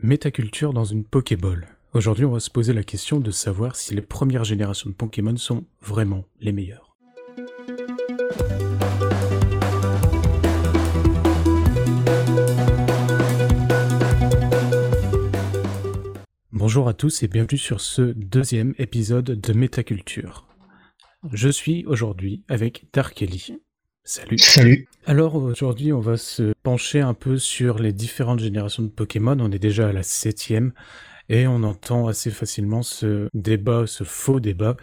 Métaculture dans une Pokéball. Aujourd'hui, on va se poser la question de savoir si les premières générations de Pokémon sont vraiment les meilleures. Bonjour à tous et bienvenue sur ce deuxième épisode de Métaculture. Je suis aujourd'hui avec Dark. Salut. Salut. Alors aujourd'hui, on va se pencher un peu sur les différentes générations de Pokémon. On est déjà à la septième et on entend assez facilement ce débat, ce faux débat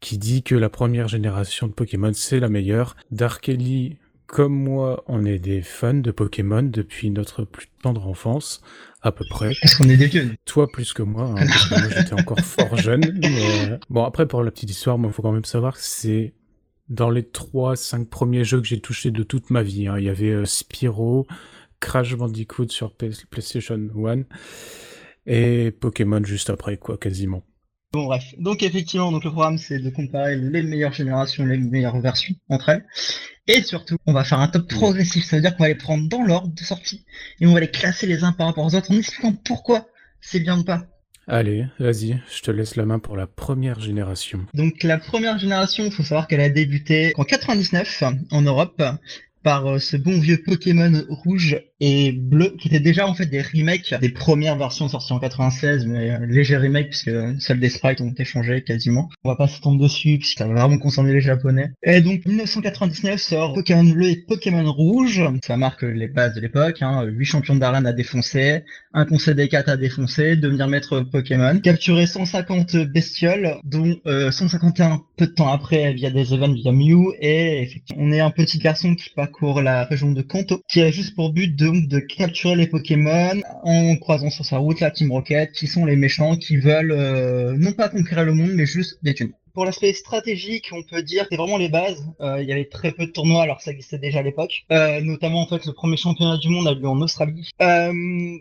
qui dit que la première génération de Pokémon c'est la meilleure. Darkelly, comme moi, on est des fans de Pokémon depuis notre plus tendre enfance, à peu près. Parce qu'on est des vieux. Toi plus que moi, hein, parce que moi j'étais encore fort jeune. Mais... Bon après pour la petite histoire, moi il faut quand même savoir que c'est dans les 3-5 premiers jeux que j'ai touchés de toute ma vie. Hein. Il y avait euh, Spyro, Crash Bandicoot sur PlayStation 1 et Pokémon juste après, quoi, quasiment. Bon bref, donc effectivement, donc le programme c'est de comparer les meilleures générations, les meilleures versions entre elles. Et surtout, on va faire un top progressif, ça veut dire qu'on va les prendre dans l'ordre de sortie et on va les classer les uns par rapport aux autres en expliquant pourquoi c'est bien ou pas. Allez, vas-y, je te laisse la main pour la première génération. Donc la première génération, il faut savoir qu'elle a débuté en 99 en Europe par euh, ce bon vieux Pokémon rouge et bleu, qui étaient déjà en fait des remakes des premières versions sorties en 96, mais euh, légers remakes puisque seuls des sprites ont été changés quasiment. On va pas s'étendre dessus puisque ça va vraiment concerner les japonais. Et donc 1999 sort Pokémon bleu et Pokémon rouge. Ça marque les bases de l'époque. Hein. 8 champions d'Arlan à défoncer, un conseil des 4 à défoncer, devenir maître Pokémon, capturer 150 bestioles, dont euh, 151 peu de temps après via des events via Mew, et effectivement, on est un petit garçon qui parcourt la région de Kanto, qui a juste pour but de de capturer les Pokémon en croisant sur sa route la Team Rocket, qui sont les méchants qui veulent euh, non pas conquérir le monde, mais juste des. Pour l'aspect stratégique, on peut dire que c'est vraiment les bases. Euh, il y avait très peu de tournois, alors ça existait déjà à l'époque. Euh, notamment en fait le premier championnat du monde a lieu en Australie.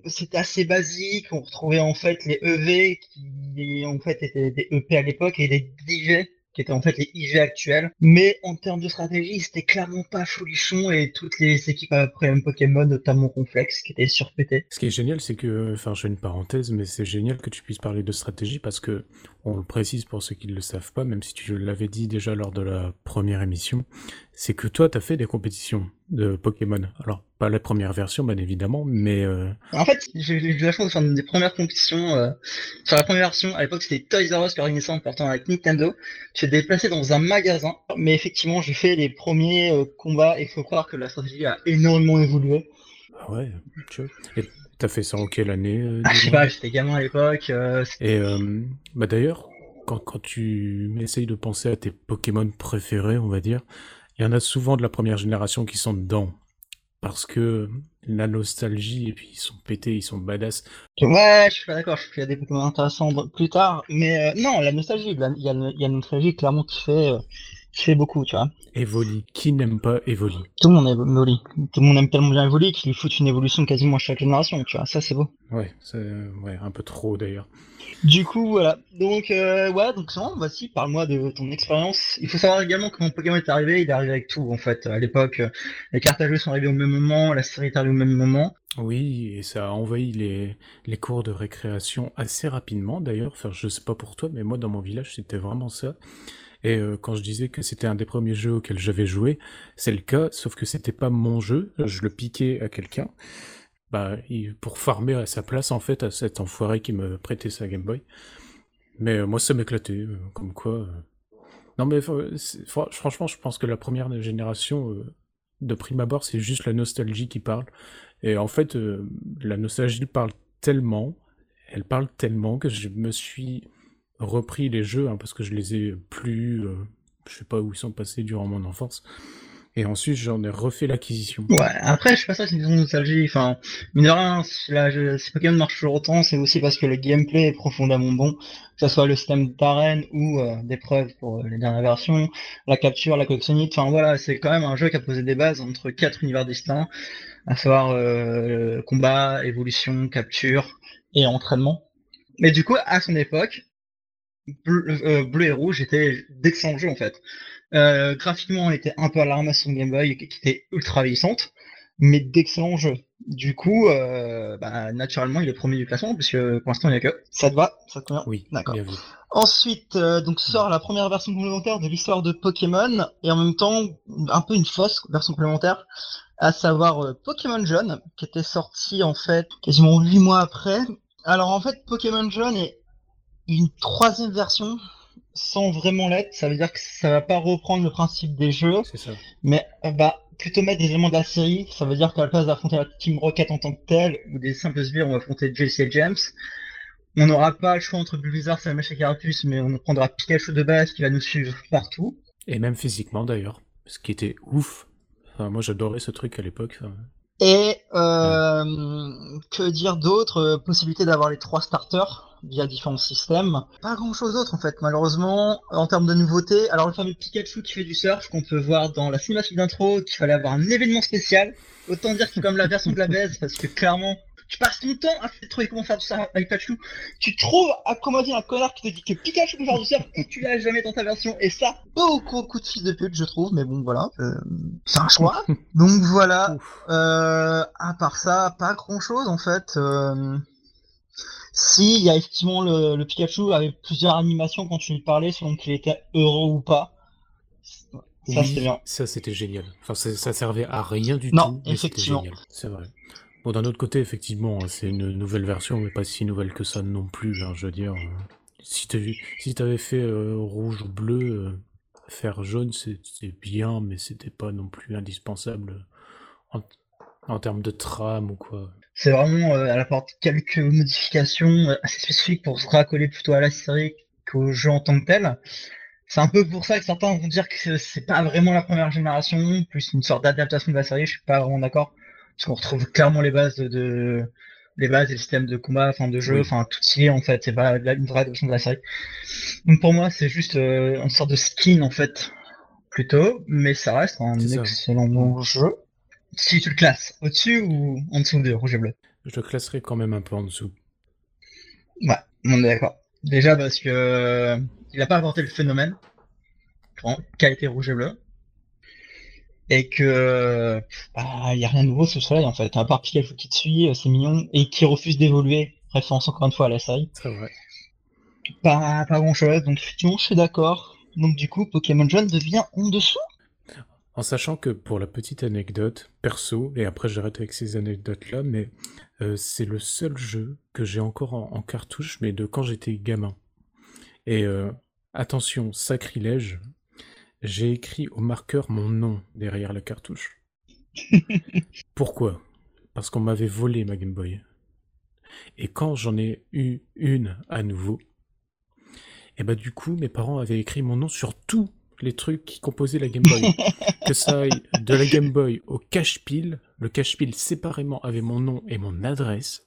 C'était assez basique. On retrouvait en fait les EV qui en fait étaient des EP à l'époque et des DG qui étaient en fait les IV actuels. Mais en termes de stratégie, c'était clairement pas folichon et toutes les équipes après un Pokémon, notamment Complex, qui étaient surpétées. Ce qui est génial, c'est que, enfin, je fais une parenthèse, mais c'est génial que tu puisses parler de stratégie parce que, on le précise pour ceux qui ne le savent pas, même si tu l'avais dit déjà lors de la première émission, c'est que toi, tu as fait des compétitions de Pokémon. Alors, pas la première version, bien évidemment, mais... Euh... En fait, j'ai eu la chance de faire une des premières compétitions. Euh, sur la première version, à l'époque, c'était Toys R Us qui organisait en partant avec Nintendo. Je suis déplacé dans un magasin, mais effectivement, j'ai fait les premiers euh, combats et il faut croire que la stratégie a énormément évolué. Ah ouais, tu vois. Et t'as fait ça en quelle année ah, Je sais pas, j'étais gamin à l'époque. Et bah d'ailleurs, quand, quand tu essayes de penser à tes Pokémon préférés, on va dire, il y en a souvent de la première génération qui sont dedans. Parce que la nostalgie, et puis ils sont pétés, ils sont badass. Ouais, je suis pas d'accord, je suis des Pokémon intéressants plus tard. Mais euh, non, la nostalgie, il y, a, la nostalgie clairement qui fait, euh, qui fait beaucoup, tu vois. Evoli, qui n'aime pas Evoli? Tout le monde aime Evoli. Tout le monde aime tellement bien Evoli qu'il lui fout une évolution quasiment à chaque génération, tu vois. Ça, c'est beau. Ouais, c'est ouais, un peu trop d'ailleurs. Du coup, voilà. Donc, euh, ouais, donc non, voici, parle-moi de ton expérience. Il faut savoir également comment Pokémon est arrivé. Il est arrivé avec tout, en fait. À l'époque, les cartes à jouer sont arrivées au même moment, la série est arrivée au même moment. Oui, et ça a envahi les, les cours de récréation assez rapidement, d'ailleurs. Enfin, je sais pas pour toi, mais moi, dans mon village, c'était vraiment ça. Et euh, quand je disais que c'était un des premiers jeux auxquels j'avais joué, c'est le cas, sauf que c'était pas mon jeu. Je le piquais à quelqu'un bah, pour farmer à sa place, en fait, à cet enfoiré qui me prêtait sa Game Boy. Mais euh, moi, ça m'éclatait, euh, comme quoi... Non mais franchement, je pense que la première génération, de prime abord, c'est juste la nostalgie qui parle. Et en fait, la nostalgie parle tellement, elle parle tellement que je me suis repris les jeux, hein, parce que je les ai plus... je sais pas où ils sont passés durant mon enfance. Et ensuite, j'en ai refait l'acquisition. Ouais, après, je sais pas ça, c'est une nostalgie. Enfin, mine de rien, si, Pokémon marche toujours autant, c'est aussi parce que le gameplay est profondément bon. Que ce soit le système d'arène ou euh, d'épreuves pour euh, les dernières versions, la capture, la collectionnite. Enfin, voilà, c'est quand même un jeu qui a posé des bases entre quatre univers distincts, à savoir euh, combat, évolution, capture et entraînement. Mais du coup, à son époque, bleu, bleu et rouge étaient d'excellents jeux en fait. Euh, graphiquement, elle était un peu à la ramasse sur Game Boy, qui était ultra vieillissante, mais d'excellents jeux. Du coup, euh, bah, naturellement, il est premier du classement, puisque pour l'instant, il n'y a que. Ça te va Ça te convient? Oui, D'accord. Ensuite, euh, donc sort la première version complémentaire de l'histoire de Pokémon, et en même temps, un peu une fausse version complémentaire, à savoir euh, Pokémon Jaune, qui était sorti en fait quasiment 8 mois après. Alors en fait, Pokémon Jaune est une troisième version sans vraiment l'être, ça veut dire que ça va pas reprendre le principe des jeux, C'est ça. mais euh, bah plutôt mettre des éléments de la série, ça veut dire qu'à la place d'affronter la Team Rocket en tant que telle, ou des simples sbires, on va affronter Jesse et James. On n'aura pas le choix entre Bulbizarre et Mèche et Carapuce, mais on prendra Pikachu de base qui va nous suivre partout. Et même physiquement d'ailleurs, ce qui était ouf. Enfin, moi j'adorais ce truc à l'époque. Et euh, que dire d'autre Euh, Possibilité d'avoir les trois starters via différents systèmes. Pas grand chose d'autre en fait, malheureusement, en termes de nouveautés. Alors le fameux Pikachu qui fait du surf qu'on peut voir dans la cinématique d'intro, qu'il fallait avoir un événement spécial. Autant dire que c'est comme la version de la baise, parce que clairement, tu passes ton temps à trouver comment faire du surf avec Pikachu. Tu trouves à comment dire un connard qui te dit que Pikachu peut faire du surf et tu l'as jamais dans ta version. Et ça, beaucoup, beaucoup de fils de pute, je trouve. Mais bon, voilà, euh, c'est un choix. Donc voilà, euh, à part ça, pas grand chose en fait. Euh... Si, il y a effectivement le, le Pikachu avec plusieurs animations quand tu lui parlais selon qu'il était heureux ou pas. Ça, Oui, c'était bien. Ça c'était génial. Enfin, ça, servait à rien du Non, tout, c'était effectivement. génial. C'est vrai. Bon, d'un autre côté, effectivement, c'est une nouvelle version, mais pas si nouvelle que ça non plus. hein, je veux dire, euh, si vu, si t'avais fait euh, rouge ou bleu, euh, faire jaune, c'est c'est bien, mais c'était pas non plus indispensable en, en termes de trame ou quoi. C'est vraiment, euh, elle apporte quelques modifications euh, assez spécifiques pour se raccoler plutôt à la série qu'au jeu en tant que tel. C'est un peu pour ça que certains vont dire que c'est pas vraiment la première génération, plus une sorte d'adaptation de la série. Je suis pas vraiment d'accord, parce qu'on retrouve clairement les bases de, de- les bases et le système de combat, enfin de jeu, enfin tout y est en fait. C'est pas une vraie adaptation de la série. Donc pour moi, c'est juste euh, une sorte de skin en fait, plutôt, mais ça reste un excellent jeu. Si tu le classes au-dessus ou en dessous de rouge et bleu. Je le classerais quand même un peu en dessous. Ouais, on est d'accord. Déjà parce que euh, il a pas apporté le phénomène en qualité rouge et bleu. Et que euh, bah, y a rien de nouveau sous le soleil en fait. À part Pikachu qui te suit, euh, c'est mignon, et qui refuse d'évoluer. Référence encore une fois à la série. C'est vrai. Pas, pas grand chose, donc effectivement je suis d'accord. Donc du coup Pokémon Jaune devient en dessous. En sachant que pour la petite anecdote, perso, et après j'arrête avec ces anecdotes-là, mais euh, c'est le seul jeu que j'ai encore en, en cartouche, mais de quand j'étais gamin. Et euh, attention, sacrilège, j'ai écrit au marqueur mon nom derrière la cartouche. Pourquoi? Parce qu'on m'avait volé ma Game Boy. Et quand j'en ai eu une à nouveau, et bah du coup mes parents avaient écrit mon nom sur tous les trucs qui composaient la Game Boy. que ça aille de la Game Boy au cache-pile, le cache-pile séparément avait mon nom et mon adresse.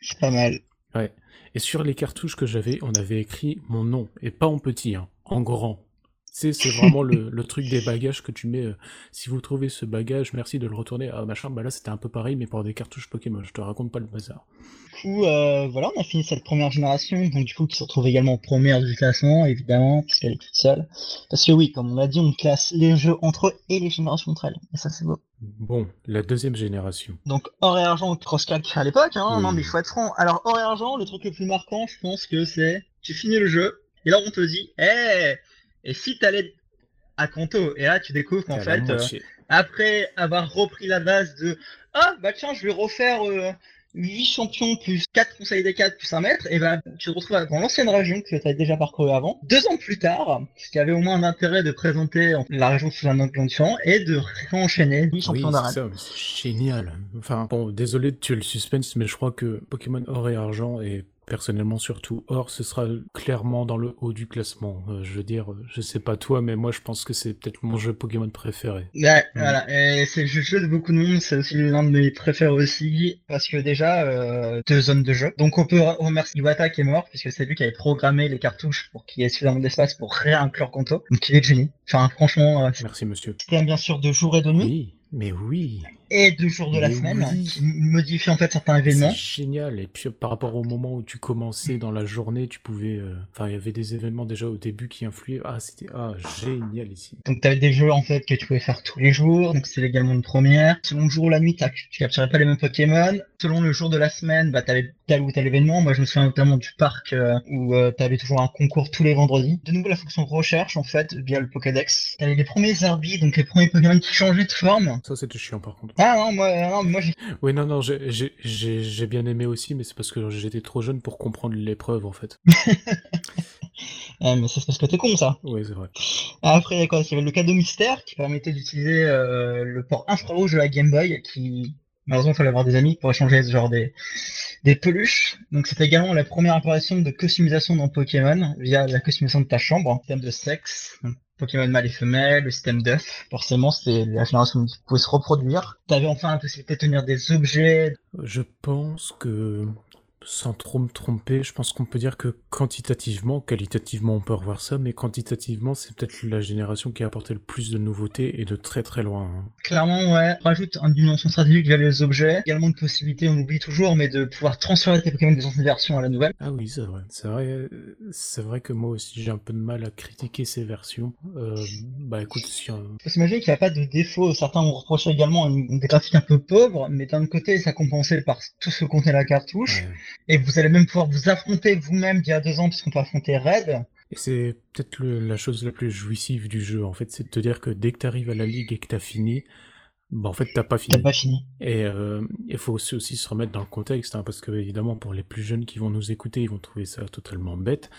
C'est pas mal. Ouais. Et sur les cartouches que j'avais, on avait écrit mon nom, et pas en petit, hein, en grand. C'est vraiment le, le truc des bagages que tu mets. euh, si vous trouvez ce bagage, merci de le retourner à machin. Bah là, c'était un peu pareil, mais pour des cartouches Pokémon. Je te raconte pas le bazar. Du coup, euh, voilà, on a fini cette première génération, donc du coup qui se retrouve également première du classement, évidemment, puisqu'elle est toute seule. Parce que oui, comme on l'a dit, on classe les jeux entre eux et les générations entre elles. Et ça c'est beau. Bon, la deuxième génération. Donc or et argent, cross-clack à l'époque, hein, Oui. non mais il faut être franc. Alors or et argent, le truc le plus marquant, je pense que c'est, tu finis le jeu, et là on te dit, hé, et si t'allais à Kanto, et là tu découvres qu'en fait, euh, après avoir repris la base de ah bah tiens je vais refaire euh, 8 champions plus 4 conseils des 4 plus 1 mètre et ben tu te retrouves dans l'ancienne région que tu as déjà parcouru avant. Deux ans plus tard ce qui avait au moins un intérêt de présenter la région sous un angle différent et de réenchaîner. 8 Oui, champions d'arène c'est génial. Enfin, bon, désolé de tuer le suspense, mais je crois que Pokémon Or et Argent, et personnellement surtout Or, ce sera clairement dans le haut du classement. Euh, je veux dire, euh, je sais pas toi, mais moi je pense que c'est peut-être mon jeu Pokémon préféré. Ouais, Mm. voilà, et c'est le jeu de beaucoup de monde, c'est aussi l'un de mes préférés aussi, parce que déjà, euh, deux zones de jeu. Donc on peut remercier Iwata qui est mort, puisque c'est lui qui avait programmé les cartouches pour qu'il y ait suffisamment d'espace pour réinclure Kanto. Donc il est génie. Enfin, franchement, euh, Merci monsieur. système bien sûr de jour et de nuit. Oui, mais oui. Et deux jours de la Mais semaine, oui. qui modifient en fait certains événements. C'est génial. Et puis par rapport au moment où tu commençais dans la journée, tu pouvais. euh, Enfin, il y avait des événements déjà au début qui influaient. Ah, c'était ah, génial ici. Donc tu avais des jeux en fait que tu pouvais faire tous les jours, donc c'est également une première. Selon le jour ou la nuit, tu capturais pas les mêmes Pokémon. Selon le jour de la semaine, bah t'avais tel ou tel événement. Moi je me souviens notamment du parc euh, où euh, t'avais toujours un concours tous les vendredis. De nouveau la fonction recherche en fait via le Pokédex. T'avais les premiers Arbis, donc les premiers Pokémon qui changeaient de forme. Ça, c'était chiant par contre. Ah non, moi, non, moi j'ai Oui, non, non, j'ai- j'ai j'ai- j'ai bien aimé aussi, mais c'est parce que j'étais trop jeune pour comprendre l'épreuve en fait. Ah, mais c'est parce que t'es con ça. Oui, c'est vrai. Après, il y a quoi? Il y avait le cadeau mystère qui permettait d'utiliser euh, le port infrarouge de la Game Boy qui, malheureusement, il fallait avoir des amis pour échanger ce genre des, des peluches. Donc, c'était également la première apparition de customisation dans Pokémon via la customisation de ta chambre, système de sexe. Pokémon mâle et femelle, le système d'œuf. Forcément, c'était la génération qui pouvait se reproduire. T'avais enfin la possibilité de tenir des objets. Je pense que, sans trop me tromper, je pense qu'on peut dire que quantitativement, qualitativement on peut revoir ça, mais quantitativement c'est peut-être la génération qui a apporté le plus de nouveautés et de très très loin. hein. Clairement, ouais. Rajoute une dimension stratégique via les objets. Également une possibilité, on oublie toujours, mais de pouvoir transférer tes Pokémon des anciennes versions à la nouvelle. Ah oui, c'est vrai. C'est vrai, euh, c'est vrai que moi aussi j'ai un peu de mal à critiquer ces versions. Euh, bah écoute, si un- faut s'imaginer qu'il n'y a pas de défaut. Certains ont reproché également une- des graphiques un peu pauvres, mais d'un côté, ça compensait par tout ce que contenait la cartouche. ouais. Et vous allez même pouvoir vous affronter vous-même d'il y a deux ans, puisqu'on peut affronter Red. Et c'est peut-être la chose la plus jouissive du jeu, en fait, c'est de te dire que dès que t'arrives à la ligue et que t'as fini, bah en fait t'as pas T'as fini. pas fini. Et euh, il faut aussi, aussi se remettre dans le contexte, hein, parce que évidemment pour les plus jeunes qui vont nous écouter, ils vont trouver ça totalement bête.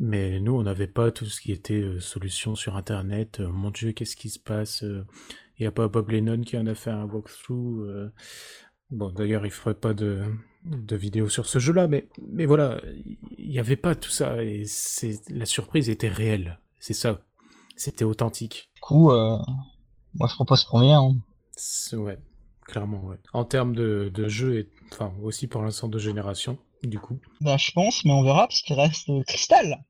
Mais nous, on n'avait pas tout ce qui était euh, solution sur Internet. Euh, mon Dieu, qu'est-ce qui se passe Il n'y a pas Bob Lennon qui en a fait un walkthrough. euh. Bon, d'ailleurs, il ferait pas de, de vidéo sur ce jeu-là, mais, mais voilà, il n'y avait pas tout ça. Et c'est la surprise était réelle. C'est ça. C'était authentique. Du coup, euh, moi je propose premier. Hein. Ouais, clairement, ouais. En termes de, de jeu, et enfin aussi pour l'instant de génération, du coup, Bah, je pense, mais on verra, parce qu'il reste euh, Crystal.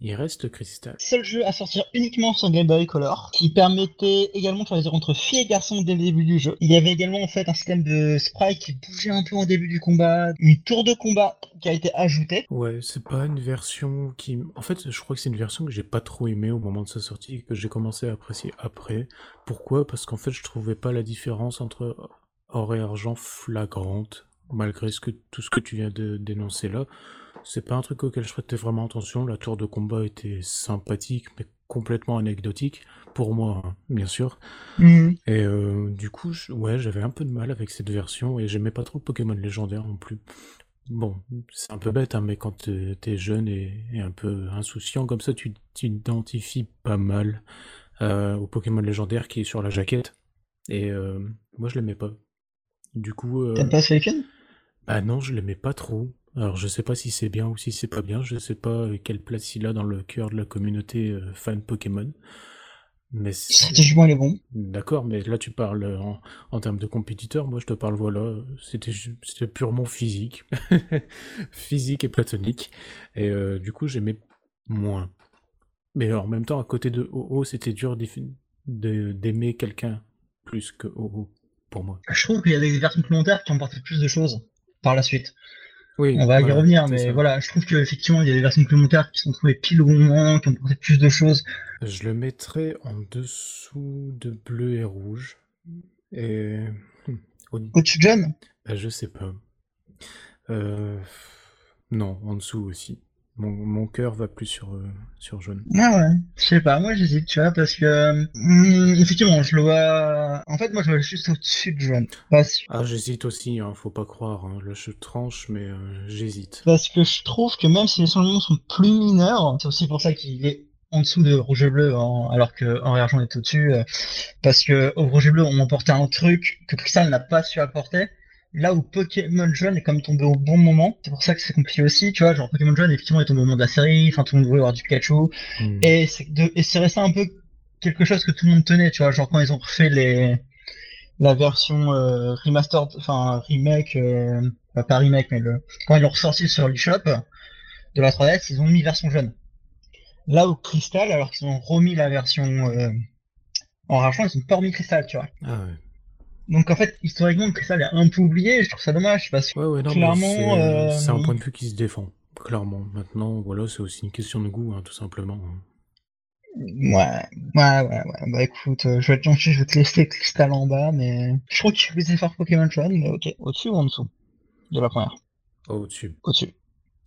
Il reste Crystal. Seul jeu à sortir uniquement sur Game Boy Color, qui permettait également de choisir entre filles et garçons dès le début du jeu. Il y avait également en fait un système de sprite qui bougeait un peu en début du combat, une tour de combat qui a été ajoutée. Ouais, c'est pas une version qui. En fait, je crois que c'est une version que j'ai pas trop aimée au moment de sa sortie et que j'ai commencé à apprécier après. Pourquoi? Parce qu'en fait, je trouvais pas la différence entre or et argent flagrante, malgré ce que, tout ce que tu viens de dénoncer là. C'est pas un truc auquel je prêtais vraiment attention. La tour de combat était sympathique, mais complètement anecdotique. Pour moi, hein, bien sûr. Mhm. Et euh, du coup, je- ouais, j'avais un peu de mal avec cette version et j'aimais pas trop Pokémon légendaire non plus. Bon, c'est un peu bête, hein, mais quand t'es jeune et, et un peu insouciant comme ça, tu t'identifies pas mal euh, au Pokémon légendaire qui est sur la jaquette. Et euh, moi, je l'aimais pas. Du coup, T'aimes pas bah non, je l'aimais pas trop. Alors, je sais pas si c'est bien ou si c'est pas bien. Je sais pas quelle place il a dans le cœur de la communauté euh, fan Pokémon. Mais c'est- Stratégiquement, il est bon. D'accord, mais là tu parles euh, en, en termes de compétiteur, moi je te parle, voilà, c'était purement physique. physique et platonique. Et euh, du coup j'aimais moins. Mais en même temps, à côté de OO, c'était dur d'aimer quelqu'un plus que OO, pour moi. Je trouve qu'il y a des versions complémentaires qui ont apporté plus de choses par la suite. Oui, On va y revenir, mais ça. voilà, je trouve qu'effectivement, il y a des versions complémentaires qui sont trouvées pile au bon moment, qui ont apporté plus de choses. Je le mettrais en dessous de bleu et rouge. Et... hmm, au- Au-dessus de John Bah, je sais pas. Euh, Non, en dessous aussi. Mon, mon cœur va plus sur, euh, sur jaune. Ah ouais, je sais pas, moi j'hésite, tu vois, parce que hum, effectivement, je le vois. En fait, moi je le vois juste au-dessus de. Parce, Ah, j'hésite aussi, hein, faut pas croire. hein. Là, je tranche, mais euh, j'hésite. parce que je trouve que même si les changements sont plus mineurs, c'est aussi pour ça qu'il est en dessous de rouge et bleu, hein, alors que et argent est au-dessus. euh, parce que au rouge et bleu, on apportait un truc que Crystal n'a pas su apporter. Là où Pokémon Jaune est comme tombé au bon moment, c'est pour ça que c'est compliqué aussi, tu vois, genre Pokémon Jaune effectivement est tombé au moment de la série, enfin tout le monde voulait avoir du Pikachu, Hmm. Et c'est resté un peu quelque chose que tout le monde tenait, tu vois, genre quand ils ont refait les la version euh, remastered, enfin remake, euh, pas remake, mais le quand ils l'ont ressorti sur l'eShop de la 3DS, ils ont mis version jaune. Là où Crystal, alors qu'ils ont remis la version euh, en argent, ils ont pas remis Crystal, tu vois. Ah ouais. Donc en fait, historiquement, que ça est un peu oublié, je trouve ça dommage parce que Ouais, ouais, non, mais clairement, c'est euh, c'est un point de vue qui se défend, clairement. Maintenant, voilà, c'est aussi une question de goût, hein, tout simplement. ouais, ouais, ouais, ouais. Bah écoute, euh, je vais te gentil, je vais te laisser cristal en bas, mais je trouve qu'il fait plus efforts Pokémon Shine, mais ok, au-dessus ou en dessous de la première? Au-dessus, Au-dessus,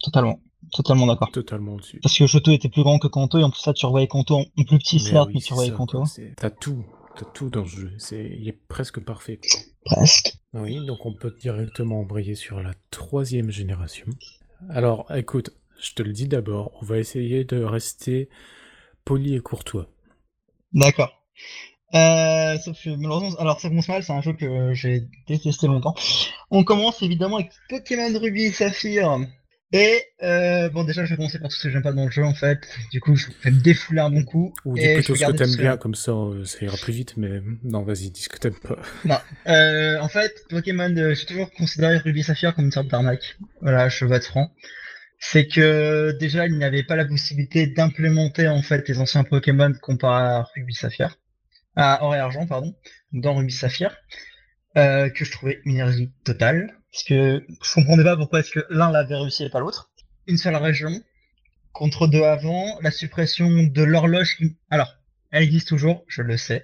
totalement, totalement d'accord. totalement au-dessus. Parce que Shoto était plus grand que Kanto, et en plus là, tu revoyais Kanto en plus petit, Mais certes, oui, mais tu revoyais ça, Kanto. c'est- T'as tout, t'as tout dans ce jeu. C'est, il est presque parfait. Presque. Oui, donc on peut directement embrayer sur la troisième génération. Alors, écoute, je te le dis d'abord, on va essayer de rester poli et courtois. D'accord. Euh, sauf que malheureusement, alors ça commence mal, c'est un jeu que j'ai détesté longtemps. On commence évidemment avec Pokémon Ruby et Saphir. Et euh, bon, déjà, je vais commencer par tout ce que j'aime pas dans le jeu en fait. Du coup, je vais me défouler à mon coup. Ou dis plutôt ce que t'aimes bien, comme ça, euh, ça ira plus vite, mais non, vas-y, dis ce que t'aimes pas. Non. Euh, en fait, Pokémon, euh, j'ai toujours considéré Ruby Saphir comme une sorte d'arnaque. Voilà, je vais être franc. C'est que déjà, il n'y avait pas la possibilité d'implémenter en fait les anciens Pokémon comparé à Ruby Saphir. À Or et Argent, pardon. Dans Ruby Saphir. Que je trouvais une énergie totale. Parce que je comprenais pas pourquoi est-ce que l'un l'avait réussi et pas l'autre. Une seule région. Contre deux avant. La suppression de l'horloge. Alors, elle existe toujours, je le sais.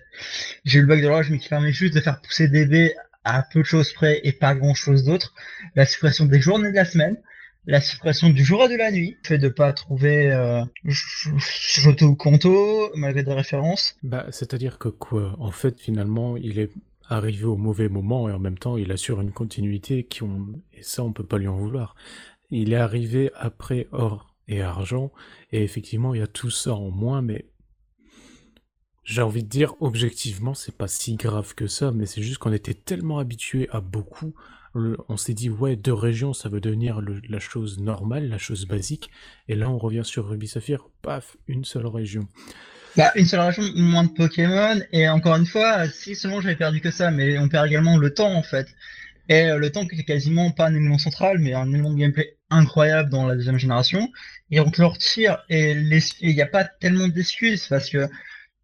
J'ai eu le bug de l'horloge, mais qui permet juste de faire pousser des baies à peu de choses près et pas grand chose d'autre. La suppression des journées de la semaine. La suppression du jour et de la nuit. Le fait de pas trouver euh, Joto ou Kanto, malgré des références. Bah, c'est-à-dire que quoi? En fait, finalement, il est arrivé au mauvais moment et en même temps, il assure une continuité qui on... et ça, on peut pas lui en vouloir. Il est arrivé après or et argent et effectivement, il y a tout ça en moins, mais j'ai envie de dire, objectivement, c'est pas si grave que ça, mais c'est juste qu'on était tellement habitué à beaucoup. on s'est dit, ouais, deux régions, ça veut devenir la chose normale, la chose basique. Et là, on revient sur Ruby Saphir, paf, une seule région. Bah, une seule région, moins de Pokémon, et encore une fois, si seulement j'avais perdu que ça, mais on perd également le temps en fait. Et euh, le temps qui est quasiment pas un élément central, mais un élément de gameplay incroyable dans la deuxième génération. Et on te le retire, et il n'y a pas tellement d'excuses, parce que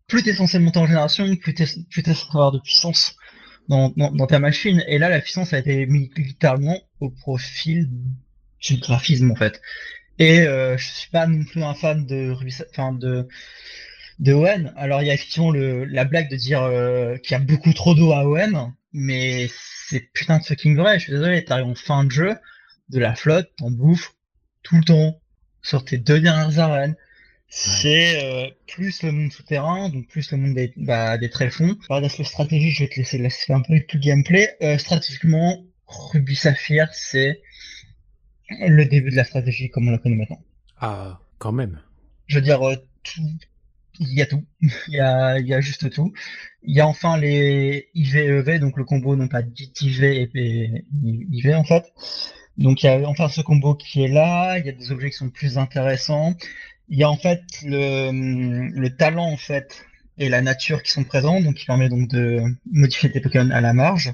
plus t'es censé monter en génération, plus plus t'es censé avoir de puissance dans, ta machine. Et là, la puissance a été mise littéralement au profil du graphisme en fait. Et euh, je suis pas non plus un fan de enfin de de Owen. Alors il y a effectivement le, la blague de dire euh, qu'il y a beaucoup trop d'eau à Owen, mais c'est putain de fucking vrai. Je suis désolé, t'arrives en fin de jeu, de la flotte, t'en bouffes tout le temps sur tes deux dernières arènes. C'est euh, plus le monde souterrain, donc plus le monde des, bah, des tréfonds. Par l'aspect stratégie, je vais te laisser laisser un peu tout le gameplay. Euh, stratégiquement, Ruby Saphir, c'est le début de la stratégie comme on la connaît maintenant. Ah, quand même. Je veux dire, euh, tout, il y a tout. Il y a, il y a juste tout. Il y a enfin les IV-EV, donc le combo non pas dit IV et et IV en fait. Donc il y a enfin ce combo qui est là, il y a des objets qui sont plus intéressants. Il y a en fait le, le talent en fait et la nature qui sont présents, donc qui permet donc de modifier tes Pokémon à la marge,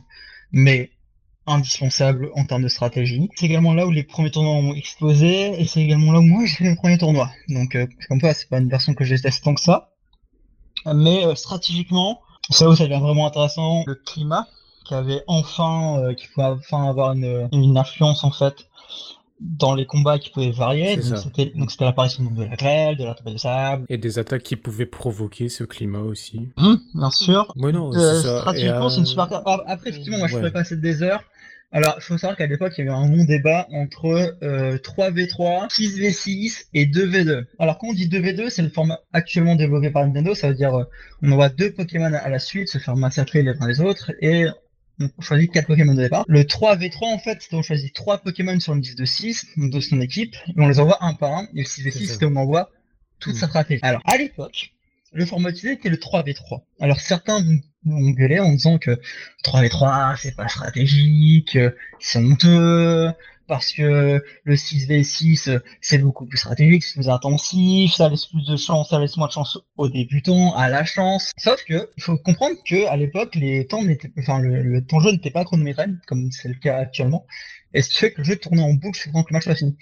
mais indispensable en termes de stratégie. C'est également là où les premiers tournois ont explosé, et c'est également là où moi j'ai fait mes premiers tournois. Donc euh, comme toi, c'est pas une version que je déteste tant que ça. Mais euh, stratégiquement, c'est là où ça devient vraiment intéressant. Le climat, qui avait enfin, euh, qui pouvait enfin avoir une influence en fait dans les combats qui pouvaient varier. Donc c'était, l'apparition de la grêle, de la tempête de sable. Et des attaques qui pouvaient provoquer ce climat aussi. Hum, bien sûr. Non, Euh, c'est ça. Et, stratégiquement, c'est une euh, super carte. Ah, Après, effectivement, moi je ouais. pourrais passer des heures. Alors, il faut savoir qu'à l'époque, il y avait un long débat entre euh, 3v3, 6v6 et 2v2. Alors, quand on dit 2v2, c'est le format actuellement développé par Nintendo. Ça veut dire euh, on envoie deux Pokémon à la suite se faire massacrer les uns les autres et on choisit quatre Pokémon de départ. Le 3v3, en fait, on choisit trois Pokémon sur une liste de 6, donc de son équipe, et on les envoie un par un. Et le 6v6, C'est on envoie toute Mm. sa stratégie. Alors, à l'époque, le format utilisé était le 3v3. Alors certains vont- vont gueuler en disant que 3v3 c'est pas stratégique, euh, c'est honteux, parce que le 6v6 euh, c'est beaucoup plus stratégique, c'est plus intensif, ça laisse plus de chance, ça laisse moins de chance aux débutants, à la chance. Sauf que il faut comprendre que à l'époque les temps enfin le, temps de jeu n'était pas chronométré comme c'est le cas actuellement, et ce qui fait que le jeu tournait en boucle pendant que le match soit fini.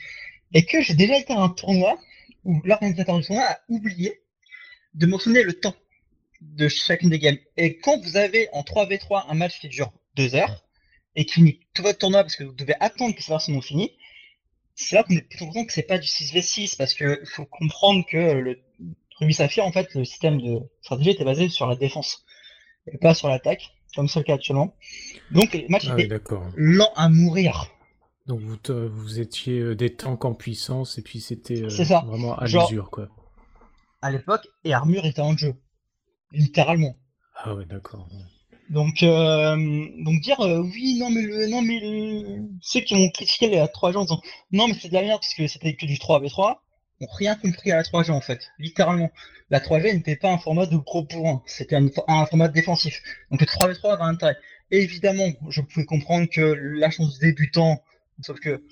Et que j'ai déjà été à un tournoi où l'organisateur du tournoi a oublié de mentionner le temps de chacune des games. Et quand vous avez en 3v3 un match qui dure 2 heures et qui finit tout votre tournoi parce que vous devez attendre que ces versions sont finies, c'est là qu'on est plutôt content que c'est pas du 6v6 parce que faut comprendre que le Ruby Saphir, en fait, le système de stratégie était basé sur la défense et pas sur l'attaque, comme c'est le cas actuellement. Donc les matchs Ah oui, étaient d'accord. lents à mourir. Donc vous, vous étiez euh, des tanks en puissance et puis c'était euh, vraiment à Genre- l'usure, quoi. À l'époque, et Armure était en jeu. Littéralement. Ah ouais, d'accord. ouais. Donc, euh, dire euh, oui, non, mais le, non, mais ceux qui ont critiqué les 3G en disant non, mais c'est de la parce que c'était que du 3v3, ont rien compris à la 3G en fait, littéralement. La 3G n'était pas un format de gros bourrin, c'était un, format défensif. Donc le 3v3 avait un intérêt. Évidemment, je pouvais comprendre que la chance débutant, sauf que,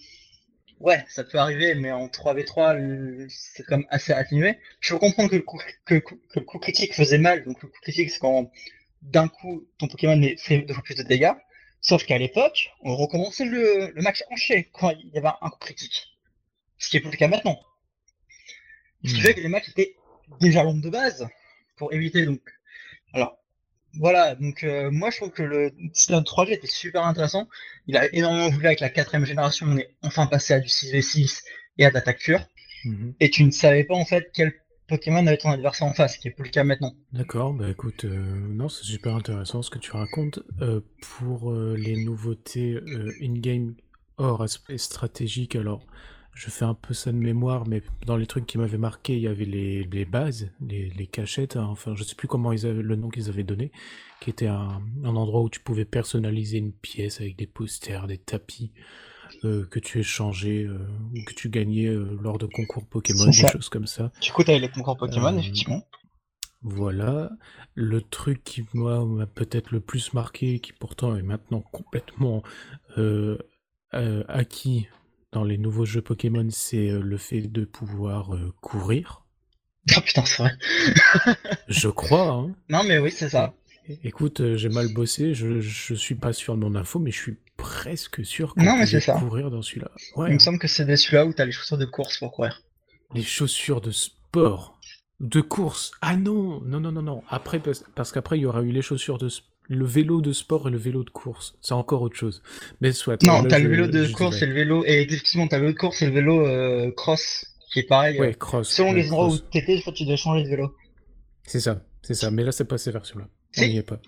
ouais, ça peut arriver, mais en 3v3, le- c'est quand même assez atténué. Je peux comprendre que le coup, que le coup critique faisait mal, donc le coup critique, c'est quand d'un coup, ton Pokémon fait deux fois plus de dégâts. Sauf qu'à l'époque, on recommençait le, le match hanché quand il y avait un coup critique. Ce qui est plus le cas maintenant. Ce qui Hmm. fait que les matchs étaient déjà longs de base pour éviter donc. Alors, voilà, donc euh, moi je trouve que le système 3G était super intéressant. Il a énormément voulu avec la quatrième génération, on est enfin passé à du 6v6 et à de l'attaque pure. Mhm. Et tu ne savais pas en fait quel Pokémon avait ton adversaire en face, ce qui est plus le cas maintenant. D'accord, bah écoute, euh, non, c'est super intéressant ce que tu racontes. Euh, pour euh, les nouveautés in-game hors aspect stratégique, alors je fais un peu ça de mémoire, mais dans les trucs qui m'avaient marqué, il y avait les, bases, les, cachettes, hein, enfin je sais plus comment ils avaient le nom qu'ils avaient donné, qui était un endroit où tu pouvais personnaliser une pièce avec des posters, des tapis euh, que tu échangeais euh, ou que tu gagnais euh, lors de concours Pokémon, des choses comme ça. Du coup, tu avais les concours Pokémon, effectivement. Voilà, le truc qui moi m'a peut-être le plus marqué, qui pourtant est maintenant complètement acquis dans les nouveaux jeux Pokémon, c'est le fait de pouvoir courir. Ah putain, c'est vrai. Je crois, hein. Non, mais oui, c'est ça. Écoute, j'ai mal bossé, je, je suis pas sûr de mon info, mais je suis presque sûr qu'on Non, mais pouvait c'est ça. courir dans celui-là. Ouais, Il me semble que c'est celui-là où t'as les chaussures de course pour courir. Les chaussures de sport, de course. Ah non, non, non, non, non. Après, parce, qu'après, il y aura eu les chaussures de... Le vélo de sport et le vélo de course. C'est encore autre chose. Mais soit. Non, là, t'as le je- vélo de course et le vélo. Et effectivement, t'as le vélo de course et le vélo euh, cross, qui est pareil. Ouais, cross. selon les endroits où t'étais, des fois, tu dois changer de vélo. C'est ça, c'est ça. Mais là, c'est pas ces versions-là. On Si. n'y est pas.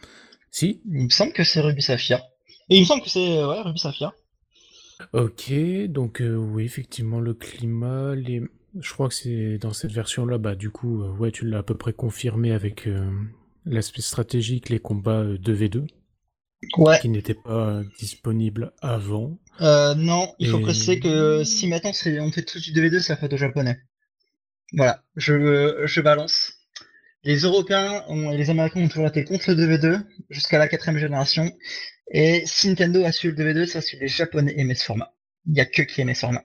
Si Il me semble que c'est Ruby Saphir. Et il me semble que c'est euh, ouais, Ruby Saphir. Ok, donc euh, oui, effectivement, le climat, les... je crois que c'est dans cette version-là, bah du coup, euh, ouais, tu l'as à peu près confirmé avec euh, l'aspect stratégique, les combats euh, 2v2, Ouais. qui n'étaient pas disponibles avant. Euh, non, il faut Et- préciser que si maintenant on fait tous du 2v2, c'est la faute aux japonais. Voilà, je, je balance. Les Européens ont- et les Américains ont toujours été contre le 2v2 jusqu'à la quatrième génération. Et si Nintendo a su le 2v2, c'est parce que les Japonais aimaient ce format. Il n'y a que qui aimait ce format.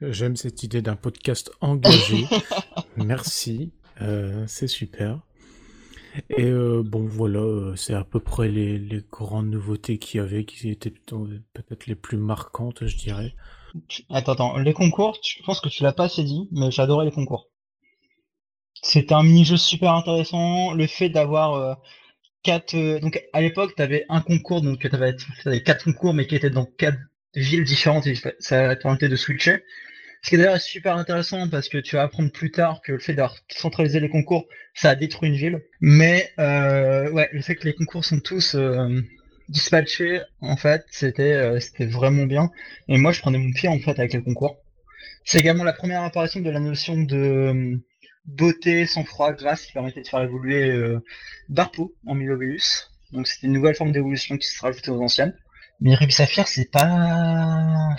J'aime cette idée d'un podcast engagé. Merci, euh, c'est super. Et euh, bon, voilà, euh, c'est à peu près les, les grandes nouveautés qu'il y avait, qui étaient peut-être les plus marquantes, je dirais. Attends, attends, les concours, je pense que tu l'as pas assez dit, mais j'adorais les concours. C'était un mini-jeu super intéressant. Le fait d'avoir euh, quatre. euh, donc à l'époque, tu avais un concours, donc tu avais, quatre concours, mais qui étaient dans quatre villes différentes et ça permettait de switcher. Ce qui est d'ailleurs super intéressant parce que tu vas apprendre plus tard que le fait d'avoir centralisé les concours, ça a détruit une ville. Mais euh, ouais, le fait que les concours sont tous euh, dispatchés, en fait, c'était euh, c'était vraiment bien. Et moi, je prenais mon pied en fait avec les concours. C'est également la première apparition de la notion de beauté, sang-froid, grâce qui permettait de faire évoluer euh, Barpo en Milobulus. Donc c'était une nouvelle forme d'évolution qui se rajoutait aux anciennes. Mais Ruby Saphir, c'est pas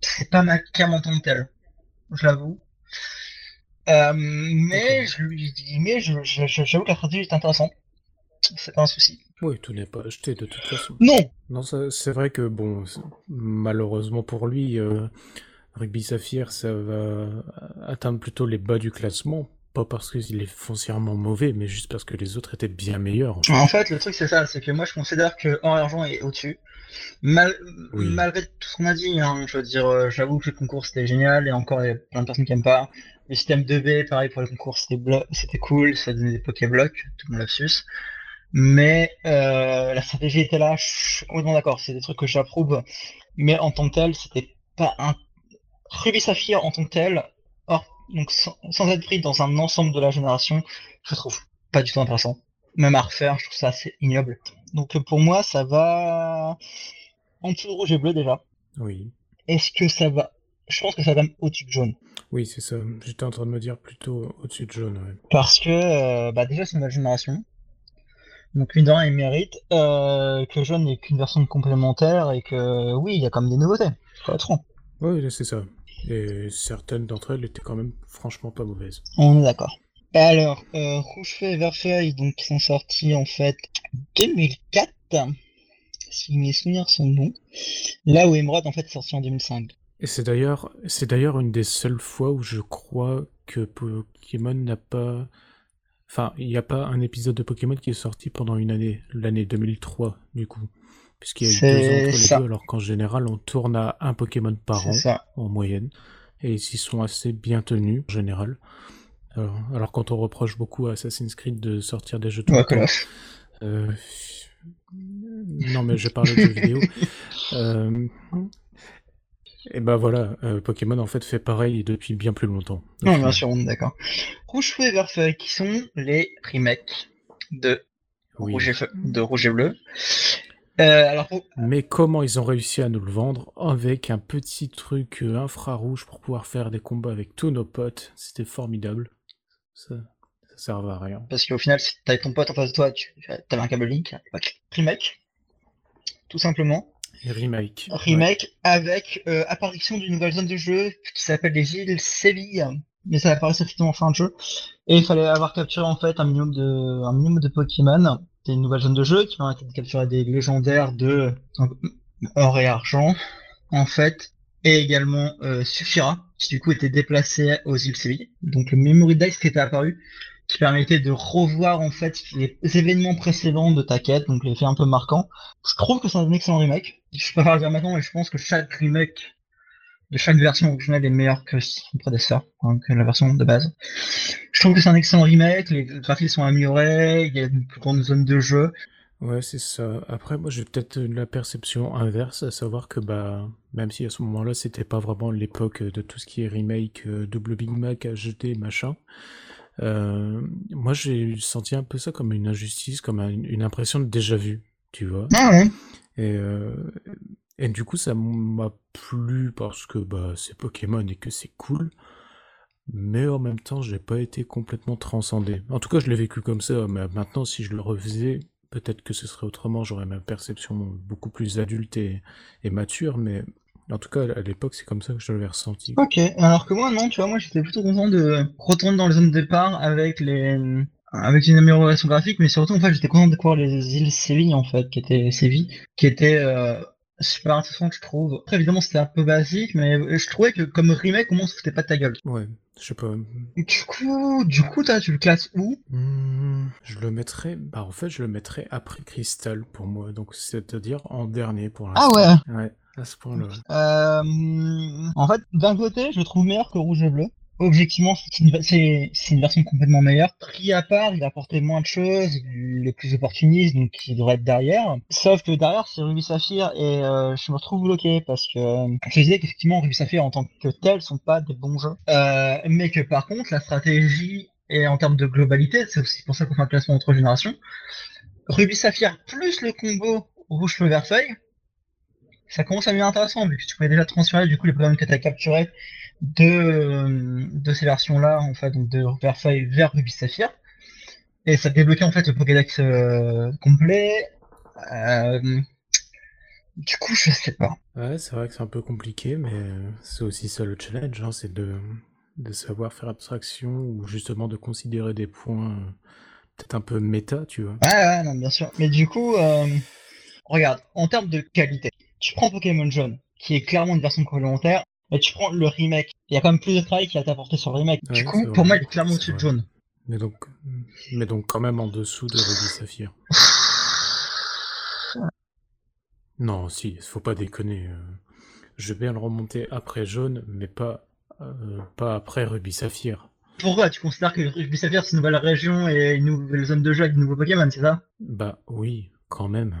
c'est- pas ma cam en tant que tel, je l'avoue. Euh, mais je lui dis, mais je, je- je- j'avoue que la stratégie est intéressante. C'est pas un souci. Oui, tout n'est pas acheté de toute façon. Non, Non, ça- c'est vrai que, bon, malheureusement pour lui, euh, Rugby Saphir, ça va atteindre plutôt les bas du classement. Pas parce qu'il est foncièrement mauvais, mais juste parce que les autres étaient bien meilleurs. en fait. En fait, le truc c'est ça, c'est que moi je considère que et Argent est au-dessus. Mal- Oui. Malgré tout ce qu'on a dit, hein, je veux dire, euh, j'avoue que le concours c'était génial et encore il y a plein de personnes qui aiment pas. Le système 2B, pareil pour les concours, c'était blo- cool, ça donnait des Pokéblocs, tout mon lapsus. Mais euh, la stratégie était là, je suis complètement d'accord, c'est des trucs que j'approuve, mais en tant que tel, c'était pas un... Ruby Saphir en tant que tel, or, donc sans, être pris dans un ensemble de la génération, je trouve pas du tout intéressant. Même à refaire, je trouve ça assez ignoble. Donc pour moi, ça va en dessous de rouge et bleu déjà. Oui. Est-ce que ça va? Je pense que ça va au-dessus de jaune. Oui, c'est ça. J'étais en train de me dire plutôt au-dessus de jaune. Ouais. Parce que euh, bah déjà, c'est une nouvelle génération. Donc une il mérite euh, que Jaune n'est qu'une version complémentaire et que oui, il y a quand même des nouveautés. Être franc. Oui, c'est ça. Et certaines d'entre elles étaient quand même franchement pas mauvaises. On est d'accord. Alors, euh, Rouge Feuille et Vert Feuille, donc, sont sortis en fait 2004, si mes souvenirs sont bons. Là où Emerald en fait est sorti en 2005. Et c'est d'ailleurs, c'est d'ailleurs une des seules fois où je crois que Pokémon n'a pas Enfin, il n'y a pas un épisode de Pokémon qui est sorti pendant une année, l'année 2003, du coup. Puisqu'il y a eu deux ans entre les deux, alors qu'en général, on tourne à un Pokémon par an, en moyenne. Et ils s'y sont assez bien tenus, en général. Alors, quand on reproche beaucoup à Assassin's Creed de sortir des jeux de euh, Non, mais je parlais de jeux vidéo. Euh, et ben voilà, euh, Pokémon en fait fait pareil depuis bien plus longtemps. Non, bien sûr, on est d'accord. Rouge Feu et Vert Feu, qui sont les remakes de, Rouge, et de Rouge et Bleu. Euh, alors Mais comment ils ont réussi à nous le vendre avec un petit truc euh, infrarouge pour pouvoir faire des combats avec tous nos potes? C'était formidable. Ça, ça servait à rien. Parce qu'au final, si t'avais ton pote en face de toi, tu avais un câble Link. Remake, tout simplement. Remake. Remake avec euh, apparition d'une nouvelle zone de jeu qui s'appelle les îles Séville, mais ça apparaît effectivement en fin de jeu. Et il fallait avoir capturé en fait un minimum de, un minimum de Pokémon. C'est une nouvelle zone de jeu qui permettait de capturer des légendaires de or et argent, en fait, et également euh, Suffira, qui du coup était déplacé aux îles. Donc le Memory Dice qui était apparu qui permettait de revoir en fait les événements précédents de ta quête, donc les faits un peu marquants. Je trouve que c'est un excellent remake. Je peux pas le dire maintenant, mais je pense que chaque remake chaque version originale est meilleur que son prédécesseur, hein, que la version de base. Je trouve que c'est un excellent remake, les graphiques sont améliorés, il y a une plus grande zone de jeu. Ouais, c'est ça. Après, moi, j'ai peut-être la perception inverse, à savoir que, bah, même si à ce moment-là, c'était pas vraiment l'époque de tout ce qui est remake, euh, double Big Mac, HD, machin, euh, moi, j'ai senti un peu ça comme une injustice, comme une, impression de déjà vu, tu vois. Ah ouais. Et, euh, et du coup, ça m'a plu parce que bah, c'est Pokémon et que c'est cool. Mais en même temps, j'ai pas été complètement transcendé. En tout cas, je l'ai vécu comme ça. Mais maintenant, si je le refaisais, peut-être que ce serait autrement. J'aurais ma perception beaucoup plus adulte et, mature. Mais en tout cas, à l'époque, c'est comme ça que je l'avais ressenti. Ok, alors que moi, non, tu vois, moi, j'étais plutôt content de retourner dans les zones de départ avec les, avec une amélioration graphique, mais surtout, en fait, j'étais content de découvrir les îles Séville, en fait, qui étaient Séville, qui étaient euh, super intéressant, je trouve. Après, évidemment, c'était un peu basique, mais je trouvais que comme remake, au moins, ça foutait pas de ta gueule. Ouais, je sais pas. du coup, du coup, tu le classes où? Hmm, Je le mettrais, bah, en fait, je le mettrais après Crystal pour moi, donc c'est-à-dire en dernier pour l'instant. Ah ouais. Ouais. À ce point-là. Euh, en fait, d'un côté, je le trouve meilleur que Rouge et Bleu. Objectivement, c'est une, version complètement meilleure. Pris à part, il a apporté moins de choses, il est plus opportuniste, donc il devrait être derrière. Sauf que derrière, c'est Ruby Saphir et euh, je me retrouve bloqué parce que je disais qu'effectivement, Ruby Saphir en tant que tel sont pas des bons jeux. Euh, mais que par contre, la stratégie et en termes de globalité, c'est aussi pour ça qu'on fait un classement entre générations. Ruby Saphir plus le combo rouge feu vert feuille, ça commence à devenir intéressant vu que tu pouvais déjà transférer du coup les Pokémon que tu as capturés de, de ces versions-là, en fait, donc de Feuille vers Ruby Saphir. Et ça débloquait en fait le Pokédex euh, complet. Euh, du coup, je sais pas. Ouais, c'est vrai que c'est un peu compliqué, mais c'est aussi ça le challenge, hein, c'est de, de savoir faire abstraction ou justement de considérer des points euh, peut-être un peu méta, tu vois. Ouais, ouais, non, bien sûr. Mais du coup, regarde, en termes de qualité, tu prends Pokémon Jaune, qui est clairement une version complémentaire, et tu prends le remake. Il y a quand même plus de travail qui a été apporté sur le remake. du coup, pour moi, il est clairement au-dessus de Jaune. Mais donc, mais donc quand même en dessous de Ruby Saphir. non, si, faut pas déconner. Euh. Je vais bien le remonter après Jaune, mais pas, euh, pas après Ruby Saphir. Pourquoi Tu considères que Ruby Saphir c'est une nouvelle région et une nouvelle zone de jeu avec de nouveaux Pokémon, c'est ça? Bah oui, quand même.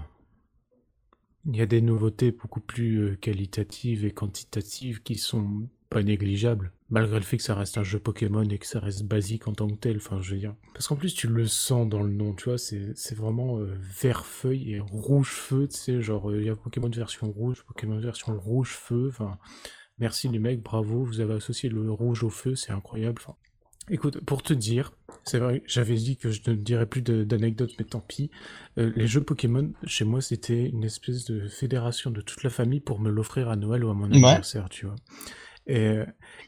Il y a des nouveautés beaucoup plus euh, qualitatives et quantitatives qui sont pas négligeables, malgré le fait que ça reste un jeu Pokémon et que ça reste basique en tant que tel, enfin je veux dire. Parce qu'en plus tu le sens dans le nom, tu vois, c'est vraiment euh, vert feuille et rouge feu, tu sais, genre euh, il y a Pokémon version rouge, Pokémon version rouge feu, enfin merci les mecs, bravo, vous avez associé le rouge au feu, c'est incroyable. Écoute, pour te dire, c'est vrai, j'avais dit que je ne dirais plus d'anecdotes, mais tant pis. Euh, les jeux Pokémon, chez moi, c'était une espèce de fédération de toute la famille pour me l'offrir à Noël ou à mon anniversaire, tu vois. Et,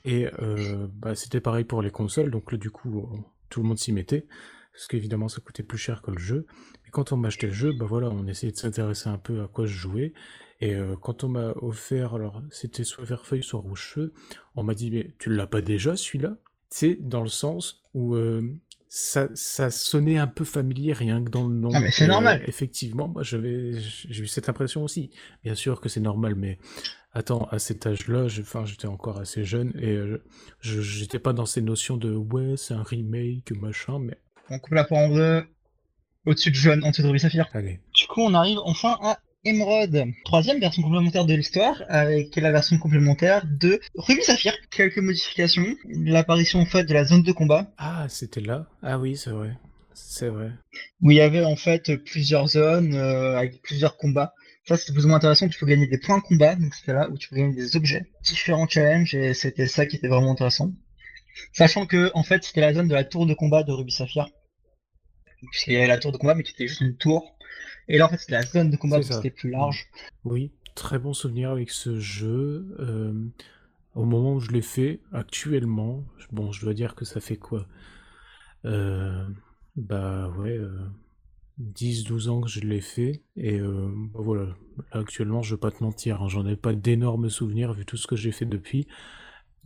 et euh, bah, c'était pareil pour les consoles, donc là, du coup, tout le monde s'y mettait, parce qu'évidemment, ça coûtait plus cher que le jeu. Et quand on m'achetait le jeu, bah voilà, on essayait de s'intéresser un peu à quoi je jouais. Et euh, quand on m'a offert, alors c'était soit Verfeuille, soit Rouge-Feu, on m'a dit, mais tu l'as pas déjà celui-là? C'est dans le sens où euh, ça, ça, sonnait un peu familier rien que dans le nom. Ah, mais c'est normal. effectivement, moi j'avais, j'ai eu cette impression aussi. Bien sûr que c'est normal, mais attends, à cet âge-là, j'étais encore assez jeune et euh, je j'étais pas dans ces notions de ouais, c'est un remake, machin, mais. On coupe la poire en deux, au-dessus de jaune, en dessous de Ruby Saphir. Allez. Du coup, on arrive enfin à Emerald, troisième version complémentaire de l'histoire, avec la version complémentaire de Ruby Saphir. Quelques modifications, l'apparition en fait de la zone de combat. Ah, c'était là Ah oui, c'est vrai. C'est vrai. Où il y avait en fait plusieurs zones euh, avec plusieurs combats. Ça, c'était plus ou moins intéressant. Tu peux gagner des points de combat, donc c'était là où tu peux gagner des objets. Différents challenges, et c'était ça qui était vraiment intéressant. Sachant que, en fait, c'était la zone de la tour de combat de Ruby Saphir. Puisqu'il y avait la tour de combat, mais qui était juste une tour et là, en fait, c'était la zone de combat qui était plus large. Oui, très bon souvenir avec ce jeu. Euh, au moment où je l'ai fait, actuellement, bon, je dois dire que ça fait quoi? Euh, Bah ouais, 10-12 euh, ans que je l'ai fait. Et bah voilà, là, actuellement, je vais pas te mentir, hein, j'en ai pas d'énormes souvenirs vu tout ce que j'ai fait depuis.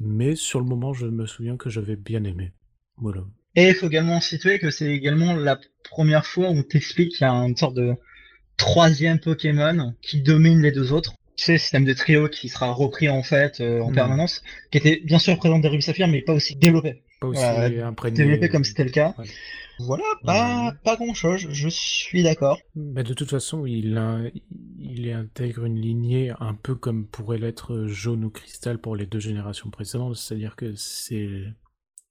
Mais sur le moment, je me souviens que j'avais bien aimé. Voilà. Et il faut également situer que c'est également la première fois où on t'explique qu'il y a une sorte de troisième Pokémon qui domine les deux autres. C'est le système de trio qui sera repris en fait euh, en hmm. permanence, qui était bien sûr présent dans Ruby Saphir, mais pas aussi développé. Pas aussi imprégné. Développé comme c'était le cas. Voilà, pas, pas grand chose, je suis d'accord. Mais de toute façon, il, il intègre une lignée un peu comme pourrait l'être jaune ou cristal pour les deux générations précédentes, c'est-à-dire que c'est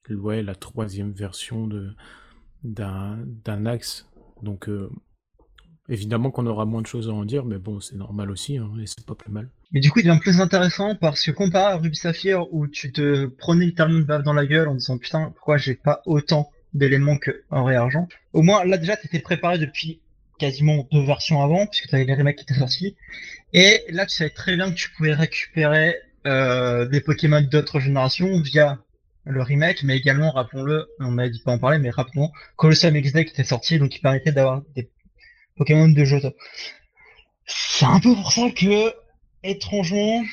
ouais, la troisième version d'un axe. Donc euh, Évidemment qu'on aura moins de choses à en dire, mais bon, c'est normal aussi, hein, et c'est pas plus mal. Mais du coup, il devient plus intéressant parce que comparé à Ruby Saphir où tu te prenais littéralement une baffe dans la gueule en disant putain, pourquoi j'ai pas autant d'éléments que or argent? Au moins, là déjà, t'étais préparé depuis quasiment deux versions avant, puisque t'avais les remakes qui étaient sortis. Et là, tu savais très bien que tu pouvais récupérer euh, des Pokémon d'autres générations via le remake, mais également, rappelons-le, on m'avait dit pas en parler, mais rappelons, Colossal XD qui était sorti, donc il permettait d'avoir des Pokémon de Johto. C'est un peu pour ça que, étrangement,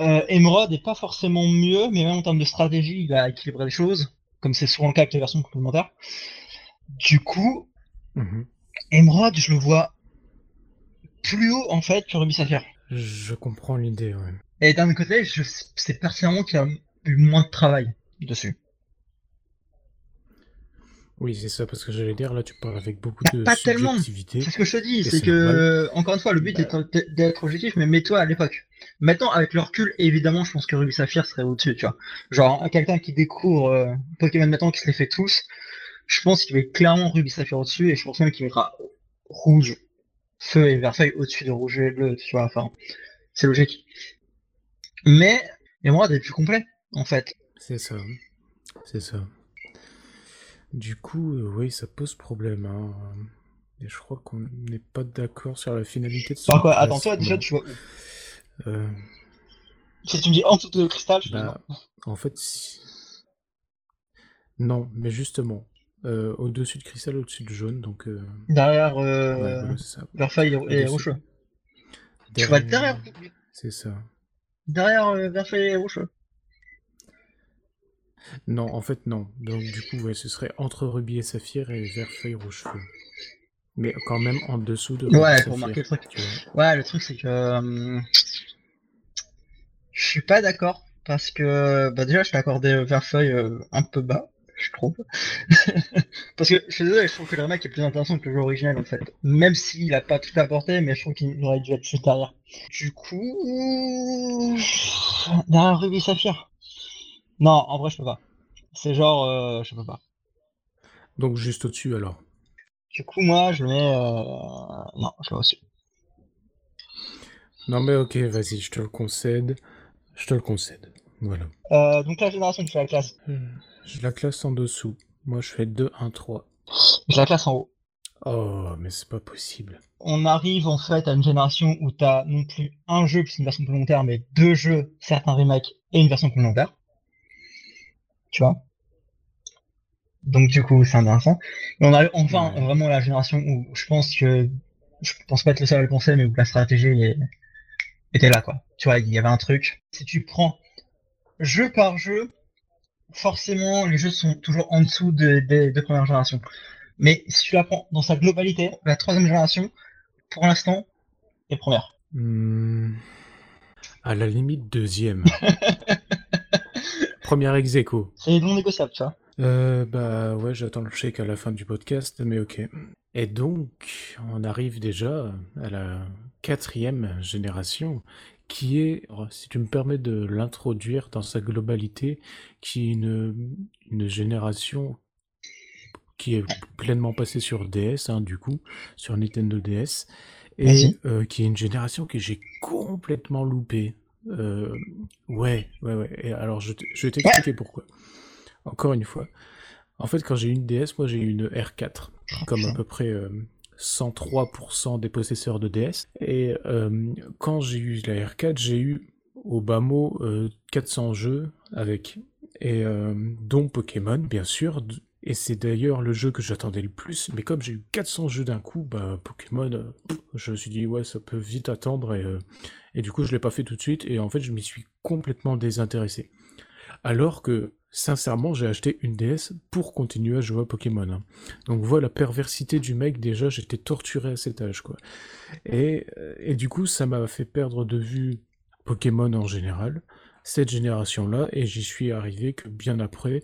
euh, Emerald n'est pas forcément mieux, mais même en termes de stratégie, il a équilibré les choses, comme c'est souvent le cas avec les versions complémentaires. Du coup, mhm. Emerald, je le vois plus haut en fait que Ruby Sapphire. Je comprends l'idée, ouais. Et d'un côté, je sais pertinemment qu'il y a eu moins de travail dessus. Oui, c'est ça, parce que j'allais dire, là, tu parles avec beaucoup de pas tellement. C'est ce que je te dis, c'est que, encore une fois, le but est d'être objectif, mais mets-toi à l'époque. Maintenant, avec le recul, évidemment, je pense que Ruby Saphir serait au-dessus, tu vois. Genre, quelqu'un qui découvre euh, Pokémon maintenant, qui se les fait tous, je pense qu'il va clairement Ruby Saphir au-dessus, et je pense même qu'il mettra rouge, feu et vert feuille au-dessus de rouge et bleu, tu vois, enfin, c'est logique. Mais, mais moi, d'être plus complet, en fait. C'est ça. C'est ça. Du coup, euh, oui, ça pose problème. Hein. Et je crois qu'on n'est pas d'accord sur la finalité de ce Par quoi? Attends, toi, déjà, tu vois euh... Si tu me dis en dessous de cristal, je bah, En fait, non, mais justement, euh, au-dessus de cristal, au-dessus de jaune, donc. Euh... Derrière euh... ouais, et Rocheux. Tu vois derrière. C'est ça. Derrière euh, Verfeuille et Rocheux. Non, en fait, non. Donc, du coup, ouais, ce serait entre Rubis et Saphir et Vert Feuille Rouge Feu. Mais quand même en dessous de Ouais, pour marquer le truc. Ouais, le truc, c'est que. Euh, je suis pas d'accord parce que bah déjà je t'ai accordé Verfeuille euh, un peu bas, je trouve. parce que je suis désolé, je trouve que le remake est plus intéressant que le jeu original en fait. Même s'il a pas tout apporté, mais je trouve qu'il aurait dû être juste derrière. Du coup, derrière Ruby Saphir. Non, en vrai je peux pas. C'est genre, euh, je peux pas. Donc juste au-dessus alors. Du coup moi je le mets, euh... non, je le mets au-dessus. Non mais ok, vas-y, je te le concède. Je te le concède. Voilà. Euh, donc la génération, tu fais la classe. Euh, Je la classe en dessous. Moi, je fais 2, 1, 3. Je la classe en haut. Oh, mais c'est pas possible. On arrive en fait à une génération où tu as non plus un jeu plus une version plus terme, mais deux jeux, certains remakes et une version plus terme. Tu vois Donc du coup, c'est intéressant. Et on arrive enfin Ouais. vraiment la génération où je pense que je pense pas être le seul à le penser, mais où la stratégie est- était là quoi. Tu vois, il y avait un truc. Si tu prends jeu par jeu, forcément les jeux sont toujours en dessous de- des deux premières générations. Mais si tu la prends dans sa globalité, la troisième génération, pour l'instant, est première. Hmm, À la limite, deuxième. Première ex aequo. C'est non négociable, vois. Euh, bah ouais, j'attends le chèque à la fin du podcast, mais ok. Et donc, on arrive déjà à la quatrième génération, qui est, oh, si tu me permets de l'introduire dans sa globalité, qui est une, une génération qui est pleinement passée sur DS, hein, du coup, sur Nintendo DS, et euh, qui est une génération que j'ai complètement loupée. Euh, ouais, ouais, ouais. Et alors, je, vais t'expliquer pourquoi. Encore une fois. En fait, quand j'ai une DS, moi j'ai une R4, comme à peu près euh, 103% des possesseurs de DS. Et euh, quand j'ai eu la R4, j'ai eu au bas mot euh, 400 jeux avec, et euh, dont Pokémon, bien sûr. Et c'est d'ailleurs le jeu que j'attendais le plus. Mais comme j'ai eu 400 jeux d'un coup, bah Pokémon, euh, je me suis dit ouais, ça peut vite attendre. Et, euh, et du coup, je l'ai pas fait tout de suite. Et en fait, je m'y suis complètement désintéressé. Alors que, sincèrement, j'ai acheté une DS pour continuer à jouer à Pokémon. hein. Donc voilà la perversité du mec, déjà, j'étais torturé à cet âge, quoi. Et, euh, et du coup, ça m'a fait perdre de vue Pokémon en général, cette génération-là, et j'y suis arrivé que bien après,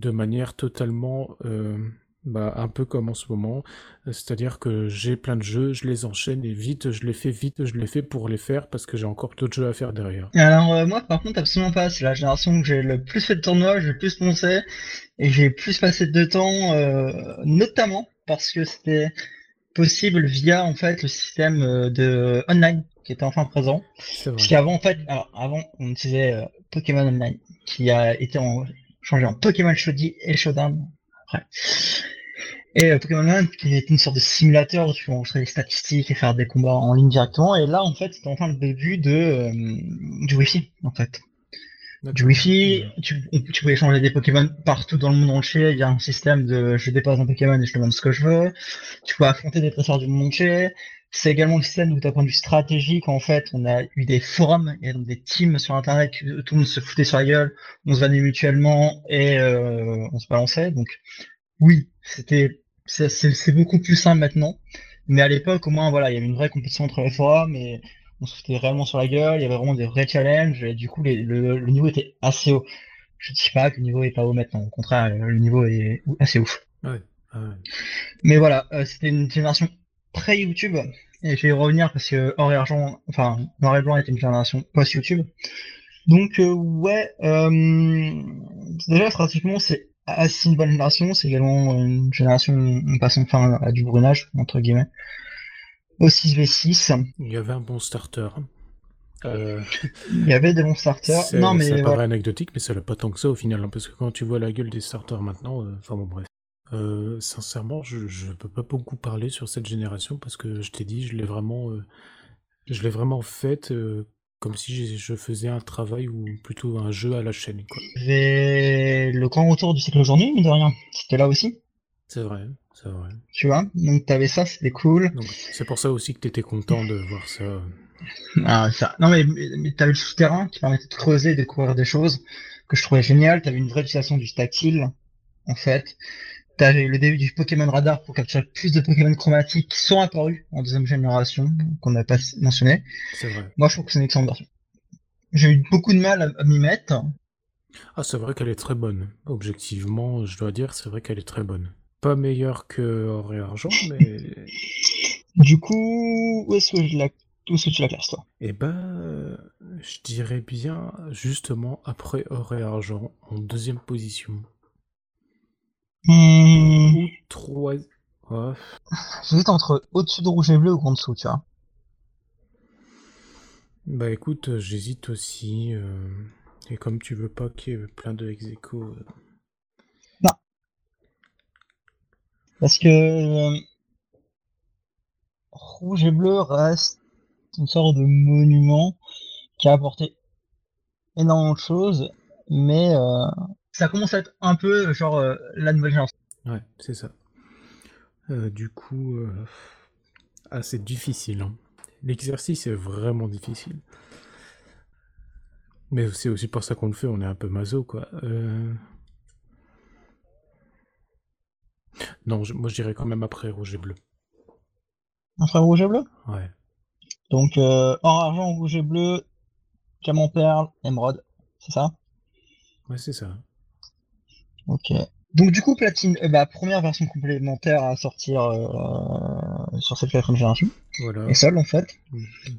de manière totalement... euh, bah, un peu comme en ce moment, c'est-à-dire que j'ai plein de jeux, je les enchaîne et vite, je les fais vite, je les fais pour les faire parce que j'ai encore d'autres jeux à faire derrière. Alors euh, moi par contre absolument pas, c'est la génération où j'ai le plus fait de tournois, j'ai le plus poncé et j'ai le plus passé de temps, euh, notamment parce que c'était possible via en fait le système de online qui était enfin présent. C'est vrai. Parce qu'avant en fait, alors avant on utilisait Pokémon Online qui a été en, changé en Pokémon Showdown et Showdown après. Et euh, Pokémon Online qui est une sorte de simulateur où tu peux enregistrer des statistiques et faire des combats en ligne directement. Et là en fait c'était enfin le début de euh, du Wi-Fi en fait. Du. Wi-Fi, tu, tu pouvais échanger des Pokémon partout dans le monde entier via un système de je dépose un Pokémon et je demande ce que je veux. Tu peux affronter des dresseurs du monde entier. C'est également le système où d'un point de vue stratégique, en fait, on a eu des forums et donc des teams sur Internet, que tout le monde se foutait sur la gueule, on se vannait mutuellement et euh, on se balançait. Donc oui, c'était c'est c'est- c'est beaucoup plus simple maintenant. Mais à l'époque, au moins, voilà, il y avait une vraie compétition entre les forums et on se foutait réellement sur la gueule, il y avait vraiment des vrais challenges et du coup, les- le, le niveau était assez haut. Je dis pas que le niveau est pas haut maintenant, au contraire, le niveau est assez ouf. Ouais, ouais. Mais voilà, euh, c'était une génération pré-YouTube, et je vais y revenir parce que Or et Argent, enfin, Noir et Blanc était une génération post-YouTube. Donc, euh, ouais, euh, déjà, stratégiquement, c'est assez une bonne génération, c'est également une génération, on passe enfin à du brunage, entre guillemets. Au 6v6, Il y avait un bon starter. Euh, il y avait des bons starters. c'est- Non, mais ça paraît voilà. anecdotique, mais ça l'est pas tant que ça au final, hein, parce que quand tu vois la gueule des starters maintenant, enfin bon bref. Euh, sincèrement, je, je peux pas beaucoup parler sur cette génération parce que je t'ai dit, je l'ai vraiment, euh, je l'ai vraiment faite euh, comme si je faisais un travail ou plutôt un jeu à la chaîne, quoi. Le grand retour du cycle aujourd'hui, mine de rien. C'était là aussi, C'est vrai, c'est vrai. tu vois. Donc, t'avais ça, c'était cool. Donc c'est pour ça aussi que t'étais content de voir ça. Ah, ça. Non, mais, mais, t'avais le souterrain qui permettait de creuser, de découvrir des choses que je trouvais génial. T'avais une vraie utilisation du tactile, en fait. Le début du Pokémon Radar pour capturer plus de Pokémon chromatiques qui sont apparus en deuxième génération, qu'on n'a pas mentionné. C'est vrai. Moi, je trouve que c'est une excellente version. J'ai eu beaucoup de mal à, à m'y mettre. Ah, c'est vrai qu'elle est très bonne. Objectivement, je dois dire, c'est vrai qu'elle est très bonne. Pas meilleure que Or et Argent, mais... Du coup, où est-ce que je la, où est-ce que tu la classes, toi? Eh ben, je dirais bien justement après Or et Argent, en deuxième position. Ou trois... Ouais. J'hésite entre au-dessus de rouge et bleu ou en dessous, tu vois. Bah écoute, euh, j'hésite aussi. euh, Et comme tu veux pas qu'il y ait plein de ex euh, Parce que euh, rouge et bleu reste une sorte de monument qui a apporté énormément de choses, mais ça commence à être un peu genre euh, la nouvelle génération. Ouais, c'est ça. Euh, du coup, euh, ah, c'est difficile. hein. L'exercice est vraiment difficile. Mais c'est aussi pour ça qu'on le fait, on est un peu maso, quoi. Euh, Non, je- moi je dirais quand même après rouge et bleu. Frère rouge et bleu? Ouais. Donc euh, or, argent, rouge et bleu, diamant, perle, émeraude, c'est ça? Ouais, c'est ça. Ok. Donc du coup, Platine, euh, bah, première version complémentaire à sortir euh, sur cette quatrième génération, Voilà. et seule en fait,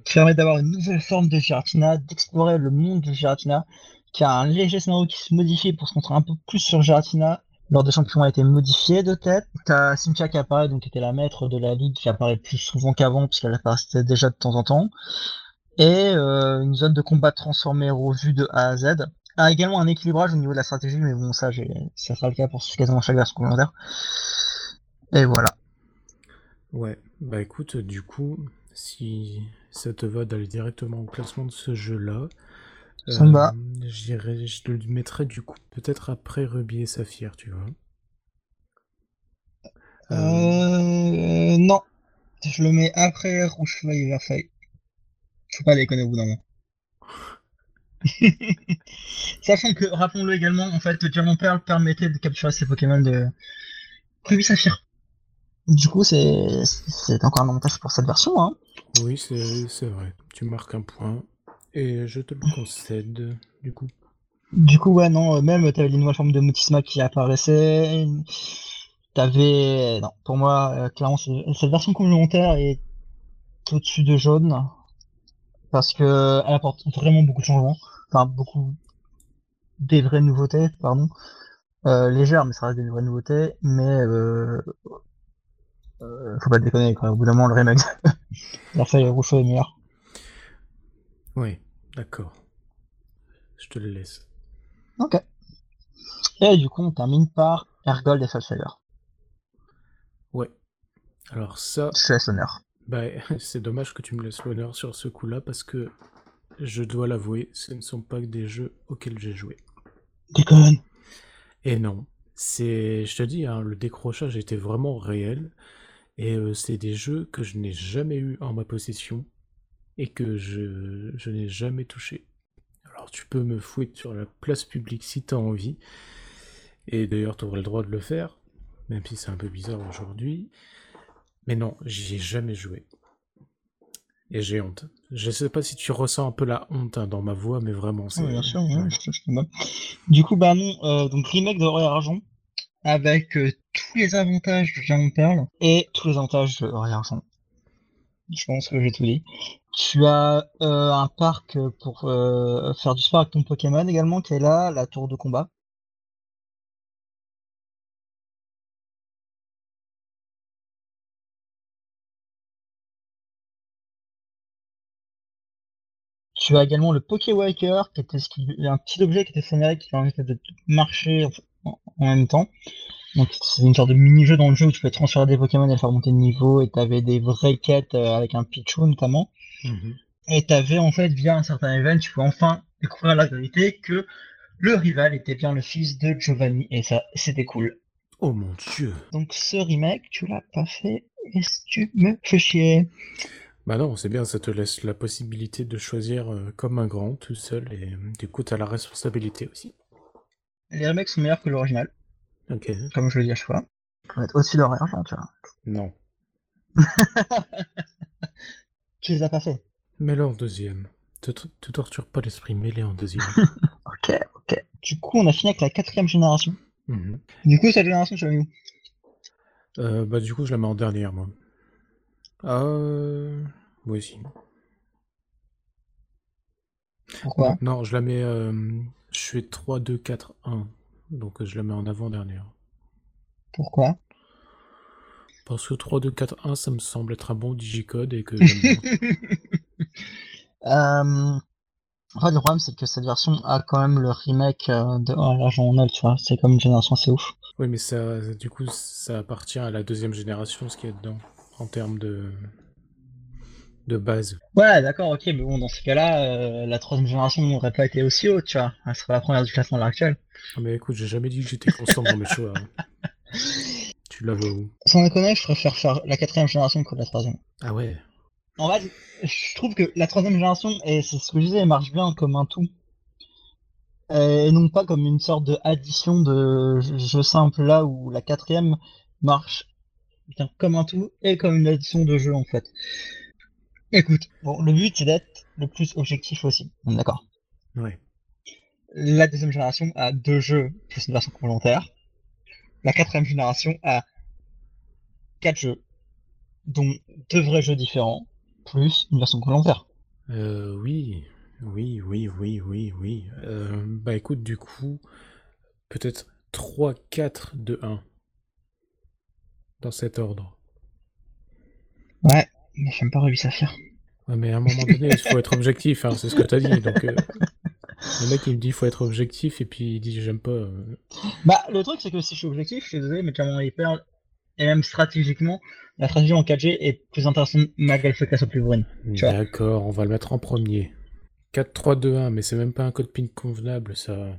qui permet d'avoir une nouvelle forme de Giratina, d'explorer le monde de Giratina, qui a un léger scénario qui se modifie pour se concentrer un peu plus sur Giratina. Lors des champions a été modifié de tête. T'as Cynthia qui apparaît, donc qui était la maître de la ligue, qui apparaît plus souvent qu'avant, puisqu'elle apparaissait déjà de temps en temps. Et euh, une zone de combat transformée revue de A à Z. A également un équilibrage au niveau de la stratégie, mais bon, ça, ça sera le cas pour quasiment chaque version complémentaire. Et voilà. Ouais, bah écoute, du coup, si ça te va d'aller directement au classement de ce jeu-là, Ça me va. euh, je te le mettrais du coup peut-être après Ruby et Saphir, tu vois. Euh, Euh, non. Je le mets après Rouge et Vert Feuille. Faut pas déconner au bout d'un moment. Sachant que, rappelons-le également, en fait, le Diamant Perle permettait de capturer ces Pokémon de Ruby Saphir. Du coup, c'est c'est encore un avantage pour cette version. Hein. oui, c'est c'est vrai. Tu marques un point et je te le concède, du coup. Du coup, ouais, non, euh, même t'avais les nouvelles formes de Mutisma qui apparaissaient. T'avais. Non, pour moi, euh, clairement, cette version complémentaire est au-dessus de jaune. Parce que elle apporte vraiment beaucoup de changements. Enfin, beaucoup des vraies nouveautés, pardon. Euh, légères, mais ça reste des vraies nouveautés. Mais euh, euh, faut pas déconner, quoi. Au bout d'un moment, le remake Versailles Rougeau est meilleur. Oui, d'accord. Je te le laisse. Ok. Et du coup, on termine par Ergold et Soulfire. Ouais. Alors ça, Je te laisse l'honneur. Bah, c'est dommage que tu me laisses l'honneur sur ce coup-là parce que je dois l'avouer, ce ne sont pas des jeux auxquels j'ai joué. Déconne. Et non, c'est, je te dis, hein, le décrochage était vraiment réel. Et euh, c'est des jeux que je n'ai jamais eu en ma possession et que je, je n'ai jamais touché. Alors tu peux me fouetter sur la place publique si tu as envie. Et d'ailleurs, tu aurais le droit de le faire, même si c'est un peu bizarre aujourd'hui. Mais non, j'y ai jamais joué. Et j'ai honte. Je sais pas si tu ressens un peu la honte hein, dans ma voix, mais vraiment, c'est... Oui, bien sûr, ouais, je, je te. Du coup, bah non, euh, donc remake de et Argent, avec euh, tous les avantages de Diamant Perle et tous les avantages de et Argent. Je pense que j'ai tout dit. Tu as euh, un parc pour faire du sport avec ton Pokémon également, qui est là, la tour de combat. Tu as également le Pokéwalker, qui était ce qui- un petit objet qui était scénarisé qui permettait de marcher en, en même temps. Donc c'est une sorte de mini-jeu dans le jeu où tu pouvais transférer des Pokémon et les faire monter de niveau, et t'avais des vraies quêtes euh, avec un Pichu notamment. Mhm. Et t'avais en fait, via un certain event, tu pouvais enfin découvrir la vérité que le rival était bien le fils de Giovanni, et ça, c'était cool. Oh mon dieu Donc ce remake, tu l'as pas fait, et tu me fais chier. Bah non, c'est bien, ça te laisse la possibilité de choisir euh, comme un grand, tout seul, et euh, du coup, t'as la responsabilité aussi. Les remakes sont meilleurs que l'original, Ok. comme je le dis à chaque fois. Vont être au-dessus de leur argent, tu vois. Non. Tu les as pas fait. Mais là en deuxième. te, te torture pas l'esprit mêlé en deuxième. ok, ok. Du coup, on a fini avec la quatrième génération. Mhm. Du coup, cette génération, tu l'as mis où? Euh, bah du coup, je la mets en dernière, moi. Euh... Moi aussi. Pourquoi? Non, je la mets... euh, Je fais 3, 2, 4, 1. Donc euh, je la mets en avant-dernière. Pourquoi? Parce que 3, 2, 4, 1, ça me semble être un bon digicode et que j'aime bien. Euh, En fait, le problème, c'est que cette version a quand même le remake euh, de oh, l'argent en tu vois. C'est comme une génération assez ouf. Oui, mais ça, du coup, ça appartient à la deuxième génération, ce qu'il y a dedans, en termes de, de base. Ouais, d'accord, ok, mais bon, dans ce cas-là, euh, la troisième génération n'aurait pas été aussi haute, tu vois. Elle serait la première du classement à l'heure actuelle. Ah, mais écoute, j'ai jamais dit que j'étais constant dans mes choix. hein. Tu l'avais où Sans déconner, je préfère faire la quatrième génération que la troisième. Ah ouais. En fait, je trouve que la troisième génération, et c'est ce que je disais, elle marche bien comme un tout. Euh, Et non pas comme une sorte de addition de jeux simples là où la quatrième marche bien, comme un tout et comme une addition de jeux en fait. Écoute, bon, le but c'est d'être le plus objectif aussi, on est d'accord? Ouais. La deuxième génération a deux jeux plus une version complémentaire. La quatrième génération a quatre jeux, dont deux vrais jeux différents, plus une version complémentaire. Euh, oui, oui, oui, oui, oui, oui. Euh, bah écoute, du coup, peut-être 3, 4, 2, 1. Dans cet ordre. Ouais, mais j'aime pas Ruby Saphir. Ouais, mais à un moment donné, il faut être objectif, hein, c'est ce que t'as dit. Donc, euh, le mec, il me dit il faut être objectif, et puis il dit j'aime pas. euh. Bah, le truc, c'est que si je suis objectif, je suis désolé, mais clairement, hyper, et même stratégiquement, la stratégie en 4G est plus intéressante malgré le fait qu'elle soit plus brune. D'accord, on va le mettre en premier. 4, 3, 2, 1, mais c'est même pas un code PIN convenable, ça.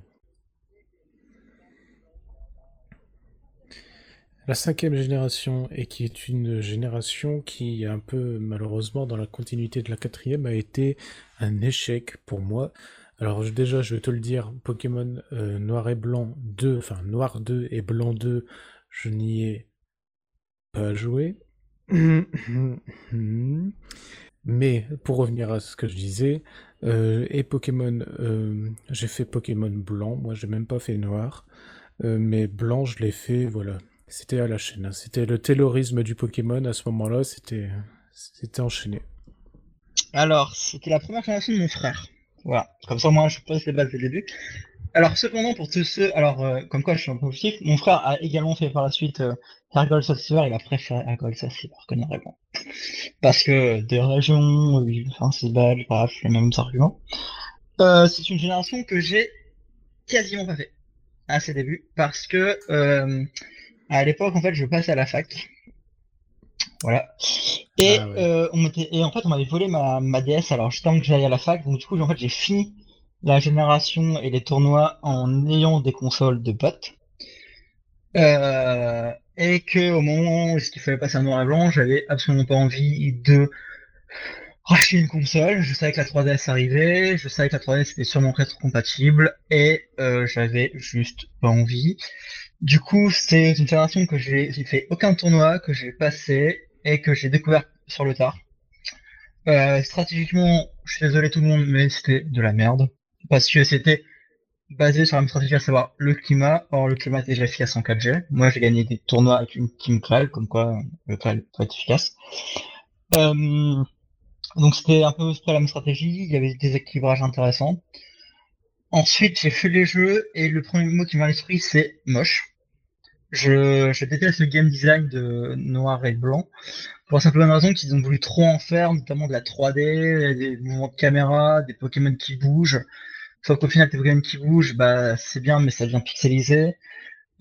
La cinquième génération, et qui est une génération qui, un peu malheureusement, dans la continuité de la quatrième, a été un échec pour moi. Alors déjà, je vais te le dire, Pokémon euh, Noir et Blanc 2, enfin Noir 2 et Blanc 2, je n'y ai pas joué. Mais pour revenir à ce que je disais, euh, et Pokémon, euh, j'ai fait Pokémon Blanc, moi j'ai même pas fait Noir, mais Blanc je l'ai fait, voilà. C'était à la chaîne, hein. c'était le taylorisme du Pokémon à ce moment-là, c'était c'était enchaîné. Alors, c'était la première génération de mon frère. Voilà. Comme ça, moi, je pose les bases dès le début. Alors, cependant, pour tous ceux, alors, euh, comme quoi je suis un peu objectif, mon frère a également fait par la suite euh, Hergol Silver, il a préféré Hergol Silver Noir-et-Blanc. Parce que des régions, enfin, c'est belle, bref, les mêmes arguments. Euh, c'est une génération que j'ai quasiment pas fait à ses débuts, parce que euh, à l'époque, en fait, je passais à la fac. Voilà. Et, Ah ouais. euh, on m'était- et en fait, on m'avait volé ma, ma DS, alors juste avant que j'aille à la fac, donc du coup, en fait, j'ai fini la génération et les tournois en ayant des consoles de potes. Euh, et que au moment où il fallait passer à noir et blanc, j'avais absolument pas envie de racheter une console. Je savais que la 3DS arrivait, je savais que la 3DS était sûrement rétro-compatible, et euh, j'avais juste pas envie. Du coup, c'est une génération que j'ai fait aucun tournoi, que j'ai passé et que j'ai découvert sur le tard. Euh, stratégiquement, je suis désolé tout le monde, mais c'était de la merde. Parce que c'était basé sur la même stratégie, à savoir le climat. Or, le climat était déjà efficace en 4G. Moi, j'ai gagné des tournois avec une team Kral, comme quoi le Kral peut être efficace. Euh, donc, c'était un peu près la même stratégie. Il y avait des équilibrages intéressants. Ensuite, j'ai fait les jeux et le premier mot qui m'a à l'esprit, c'est moche. Je, je déteste le game design de noir et blanc. Pour la simple raison qu'ils ont voulu trop en faire, notamment de la 3D, des mouvements de caméra, des Pokémon qui bougent. Sauf qu'au final, tes Pokémon qui bougent, bah, c'est bien, mais ça devient pixelisé.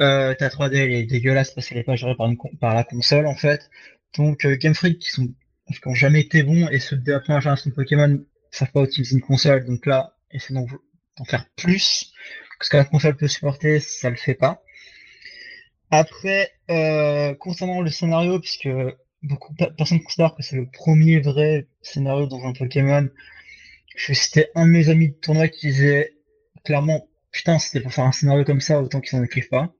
Euh, ta 3D, elle est dégueulasse parce qu'elle est pas gérée par, une la console, en fait. Donc, euh, Game Freak, qui sont, qui ont jamais été bons, et ceux de la première génération de Pokémon, savent pas utiliser une console. Donc là, essaient d'en faire plus. Ce que la console peut supporter, ça le fait pas. Après, euh, concernant le scénario, puisque beaucoup de personnes considèrent que c'est le premier vrai scénario dans un Pokémon, je c'était un de mes amis de tournoi qui disait clairement, putain, c'était pour faire un scénario comme ça, autant qu'ils en écrivent pas.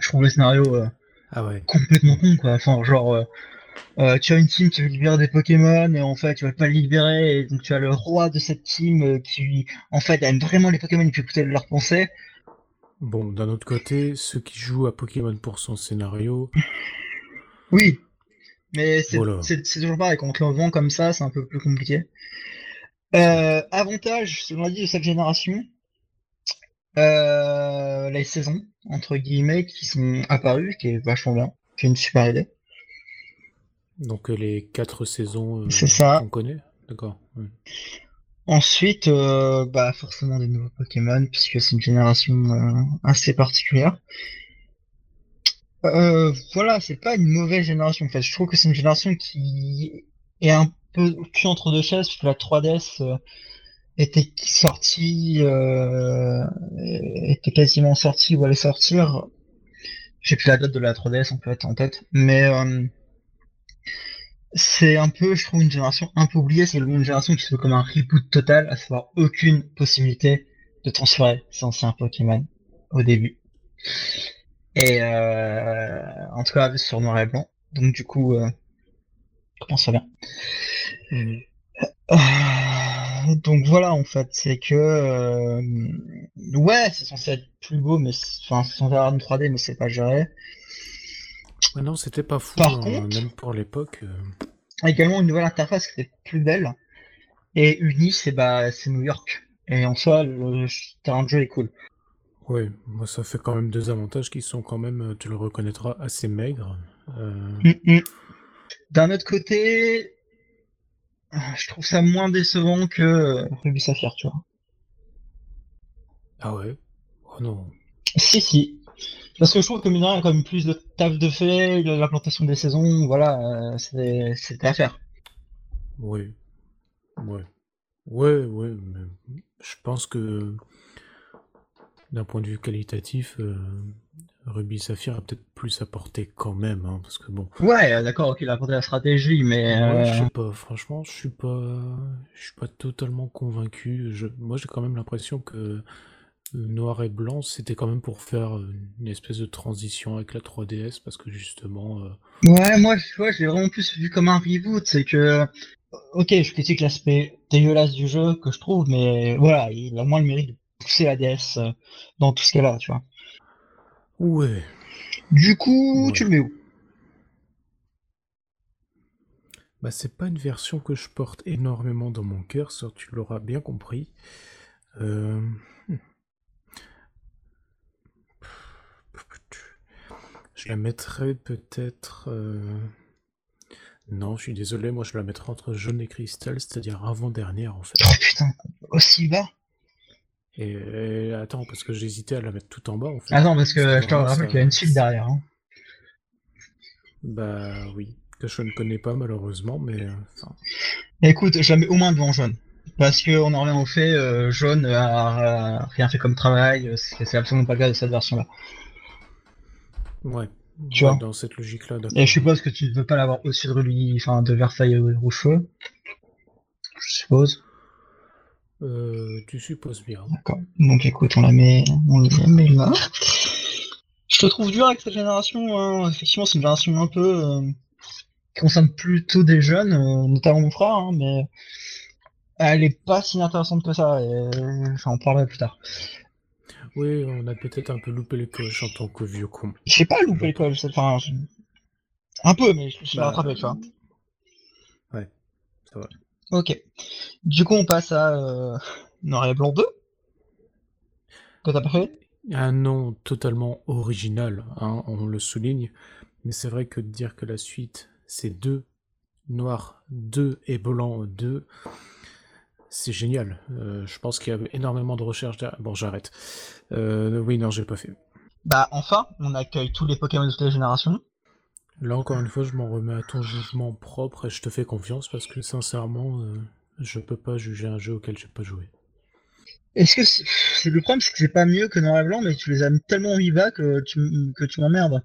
Je trouve le scénario euh, Ah ouais. complètement con, quoi. Enfin, genre, euh, euh, tu as une team qui veut libérer des Pokémon et en fait tu vas pas le libérer et donc tu as le roi de cette team qui en fait aime vraiment les Pokémon et peut écouter leur pensée. Bon, d'un autre côté, ceux qui jouent à Pokémon pour son scénario, Oui, mais c'est Voilà. toujours pareil, quand on le vend comme ça, c'est un peu plus compliqué. Euh, avantage, selon la dit, de cette génération, euh, les saisons, entre guillemets, qui sont apparues, qui est vachement bien, qui est une super idée. donc euh, les quatre saisons euh, qu'on connaît, d'accord. Ensuite, euh, bah forcément des nouveaux Pokémon, puisque c'est une génération euh, assez particulière. Euh, voilà, c'est pas une mauvaise génération. En fait, je trouve que c'est une génération qui est un peu cul entre deux chaises, puisque la 3DS euh, était sortie, était quasiment sortie ou allait sortir. J'ai plus la date de la 3DS en fait en tête, mais c'est un peu, je trouve, une génération un peu oubliée. C'est une génération qui se veut comme un reboot total, à savoir aucune possibilité de transférer ses anciens Pokémon au début. Et euh, en tout cas sur noir et blanc. Donc du coup, euh, je pense ça bien. Euh, donc voilà en fait, c'est que euh, ouais, c'est censé être plus beau, mais enfin c'est censé avoir une 3D, mais c'est pas géré. Ouais, non, c'était pas fou, Par hein, contre- même pour l'époque. euh, Également une nouvelle interface qui était plus belle. Et Uni, c'est bah c'est New York. Et en soi, le terrain de jeu est cool. Ouais, moi ça fait quand même deux avantages qui sont quand même, euh, tu le reconnaîtras, assez maigres. Euh, Mm, mm. D'un autre côté, je trouve ça moins décevant que Ruby Sapphire, tu vois. Ah ouais? Oh non. Si, si. Parce que je trouve que mine de rien, il y a quand même plus de taf de fait, de l'implantation des saisons, voilà, euh, c'est- c'était à faire. Ouais. Ouais. Ouais, ouais, mais je pense que d'un point de vue qualitatif, euh, Ruby Saphir a peut-être plus apporté quand même, hein, parce que bon, Ouais, euh, d'accord, ok, il a apporté la stratégie, mais je sais pas, franchement, je suis pas, je suis pas totalement convaincu. Je, moi j'ai quand même l'impression que Noir et Blanc, c'était quand même pour faire euh, une espèce de transition avec la 3DS, parce que justement, euh, ouais, moi, je vois, je l'ai vraiment plus vu comme un reboot, c'est que, ok, je critique l'aspect dégueulasse du jeu que je trouve, mais voilà, il a moins le mérite de pousser la DS euh, dans tout ce qu'elle a, tu vois. ouais. Du coup, Ouais. tu le mets où? Bah, c'est pas une version que je porte énormément dans mon cœur, ça tu l'auras bien compris. Euh, Je la mettrais peut-être. euh, Non, je suis désolé, moi je la mettrais entre jaune et cristal, c'est-à-dire avant-dernière en fait. Oh putain, aussi bas? Et, et attends, parce que j'hésitais à la mettre tout en bas en fait. Attends, parce que je te rappelle qu'il y a une suite derrière. Hein. Bah oui, que je ne connais pas malheureusement, mais euh, enfin, Écoute, je la mets au moins devant jaune. Parce que on en revient au fait, euh, jaune a, a rien fait comme travail, c'est c'est absolument pas le cas de cette version-là. Ouais. Tu Ouais, vois. dans cette logique-là. Et je suppose que tu ne veux pas l'avoir au-dessus de Ruby, enfin de Versailles euh, Rouge-Feu. Je suppose. Euh, tu supposes bien. D'accord. Donc écoute, on la met, on la met là. Je te trouve dur avec cette génération. hein. Effectivement, c'est une génération un peu euh, qui concerne plutôt des jeunes, euh, notamment mon frère, hein, mais elle est pas si intéressante que ça. Et... J'en parlerai plus tard. Oui, on a peut-être un peu loupé les coches en tant que vieux con. J'ai pas loupé l'école, c'est- enfin, je- un peu, mais je me suis Bah, rattrapé, tu vois. Ouais, ça va. Ok. Du coup, on passe à euh, Noir et Blanc 2. Que t'as pas fait? Un nom totalement original, hein, on le souligne, mais c'est vrai que de dire que la suite c'est 2, noir 2 et blanc 2, c'est génial. Euh, je pense qu'il y a énormément de recherches derrière. Bon, j'arrête. Euh, oui, non, j'ai pas fait. Bah, enfin, on accueille tous les Pokémon de toutes les générations. Là, encore une fois, je m'en remets à ton jugement propre et je te fais confiance parce que sincèrement, euh, je peux pas juger un jeu auquel j'ai pas joué. Est-ce que c'est le problème, c'est que c'est pas mieux que Noir et Blanc, mais tu les as mis tellement mis bas que tu, que tu m'emmerdes.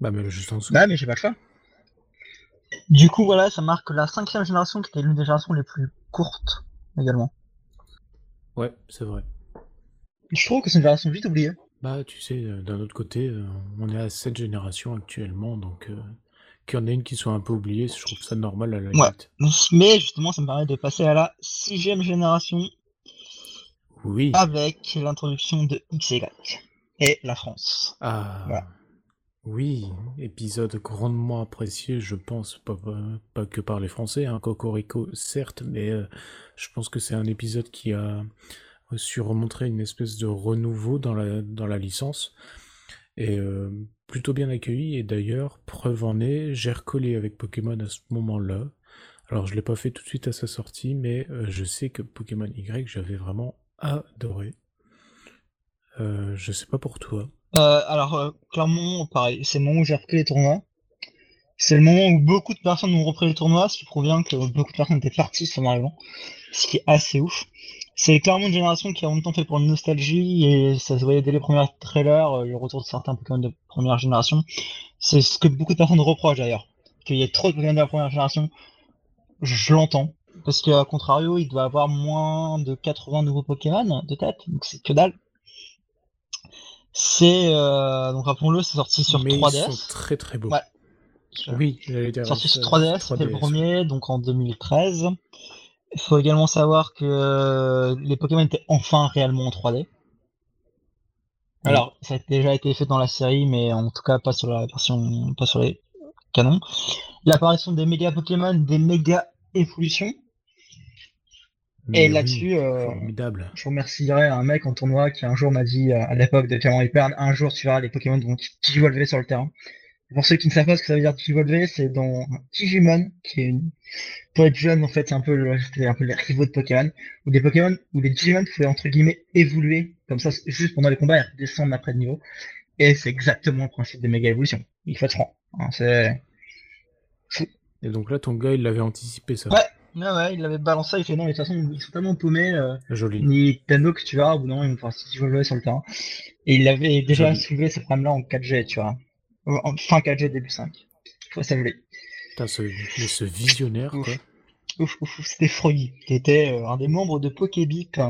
Bah, mais juste en dessous. Bah, mais j'ai pas le choix. Du coup, voilà, ça marque la cinquième génération qui était l'une des générations les plus courtes également. Ouais, c'est vrai. Je trouve que c'est une génération vite oubliée. Bah, tu sais, euh, d'un autre côté, euh, on est à cette génération actuellement, donc euh, qu'il y en ait une qui soit un peu oubliée, je trouve ça normal à la Ouais. limite. Mais justement, ça me permet de passer à la sixième génération Oui. avec l'introduction de XY et la France. Ah. Voilà. Oui, épisode grandement apprécié, je pense, pas, que par les Français, hein, Cocorico, certes, mais euh, je pense que c'est un épisode qui a su remontrer une espèce de renouveau dans la, licence, et euh, plutôt bien accueilli, et d'ailleurs, preuve en est, j'ai recollé avec Pokémon à ce moment-là. Alors, je l'ai pas fait tout de suite à sa sortie, mais euh, je sais que Pokémon Y, j'avais vraiment adoré. Je sais pas pour toi. Euh, alors, euh, clairement, pareil, c'est le moment où j'ai repris les tournois. C'est le moment où beaucoup de personnes ont repris les tournois, ce qui provient que beaucoup de personnes étaient parties sur arrivant, ce qui est assez ouf. C'est clairement une génération qui a en même temps fait pour une nostalgie et ça se voyait dès les premiers trailers, euh, le retour de certains Pokémon de première génération. C'est ce que beaucoup de personnes reprochent d'ailleurs, qu'il y ait trop de Pokémon de la première génération. Je l'entends, parce qu'à contrario, il doit avoir moins de 80 nouveaux Pokémon de tête, donc c'est que dalle. C'est euh, donc rappelons-le, c'est sorti sur Mais ils 3DS. sont très très beaux. Ouais. Oui, sorti sur 3DS, c'était le 3DS. premier, donc en 2013. Il faut également savoir que euh, les Pokémon étaient enfin réellement en 3D. Alors, ça a déjà été fait dans la série, mais en tout cas pas sur la version, pas sur les canons. L'apparition des méga Pokémon, des méga évolutions. Mais Et oui, là-dessus, euh, je remercierai un mec en tournoi qui un jour m'a dit, euh, à l'époque de Diamant Hyper, un jour tu verras les Pokémon vont digivolver sur le terrain. Pour ceux qui ne savent pas ce que ça veut dire digivolver, c'est dans Digimon, qui est une... Pour plus jeunes, en fait, c'est un peu, le- un peu les rivaux de Pokémon, où des Pokémon, où les Digimon pouvaient, entre guillemets, évoluer, comme ça, juste pendant les combats, et descendre après de niveau. Et c'est exactement le principe des méga évolutions. Il faut être franc. hein, c'est... Et donc là, ton gars, il l'avait anticipé ça. Ouais. Ouais, ouais, il l'avait balancé, il fait non, mais de toute façon, ils sont tellement paumés, euh, Joli. ni Tano que tu au bout d'un moment, ils vont pouvoir digivolver sur le terrain. Et il avait déjà Joli. soulevé ce problème-là en 4G, tu vois. En fin 4G, début 5. Faut saluer. Putain, ce, mais ce visionnaire, Ouf. quoi. Ouf, ouf, ouf, c'était Froggy, qui était euh, un des membres de Pokébip.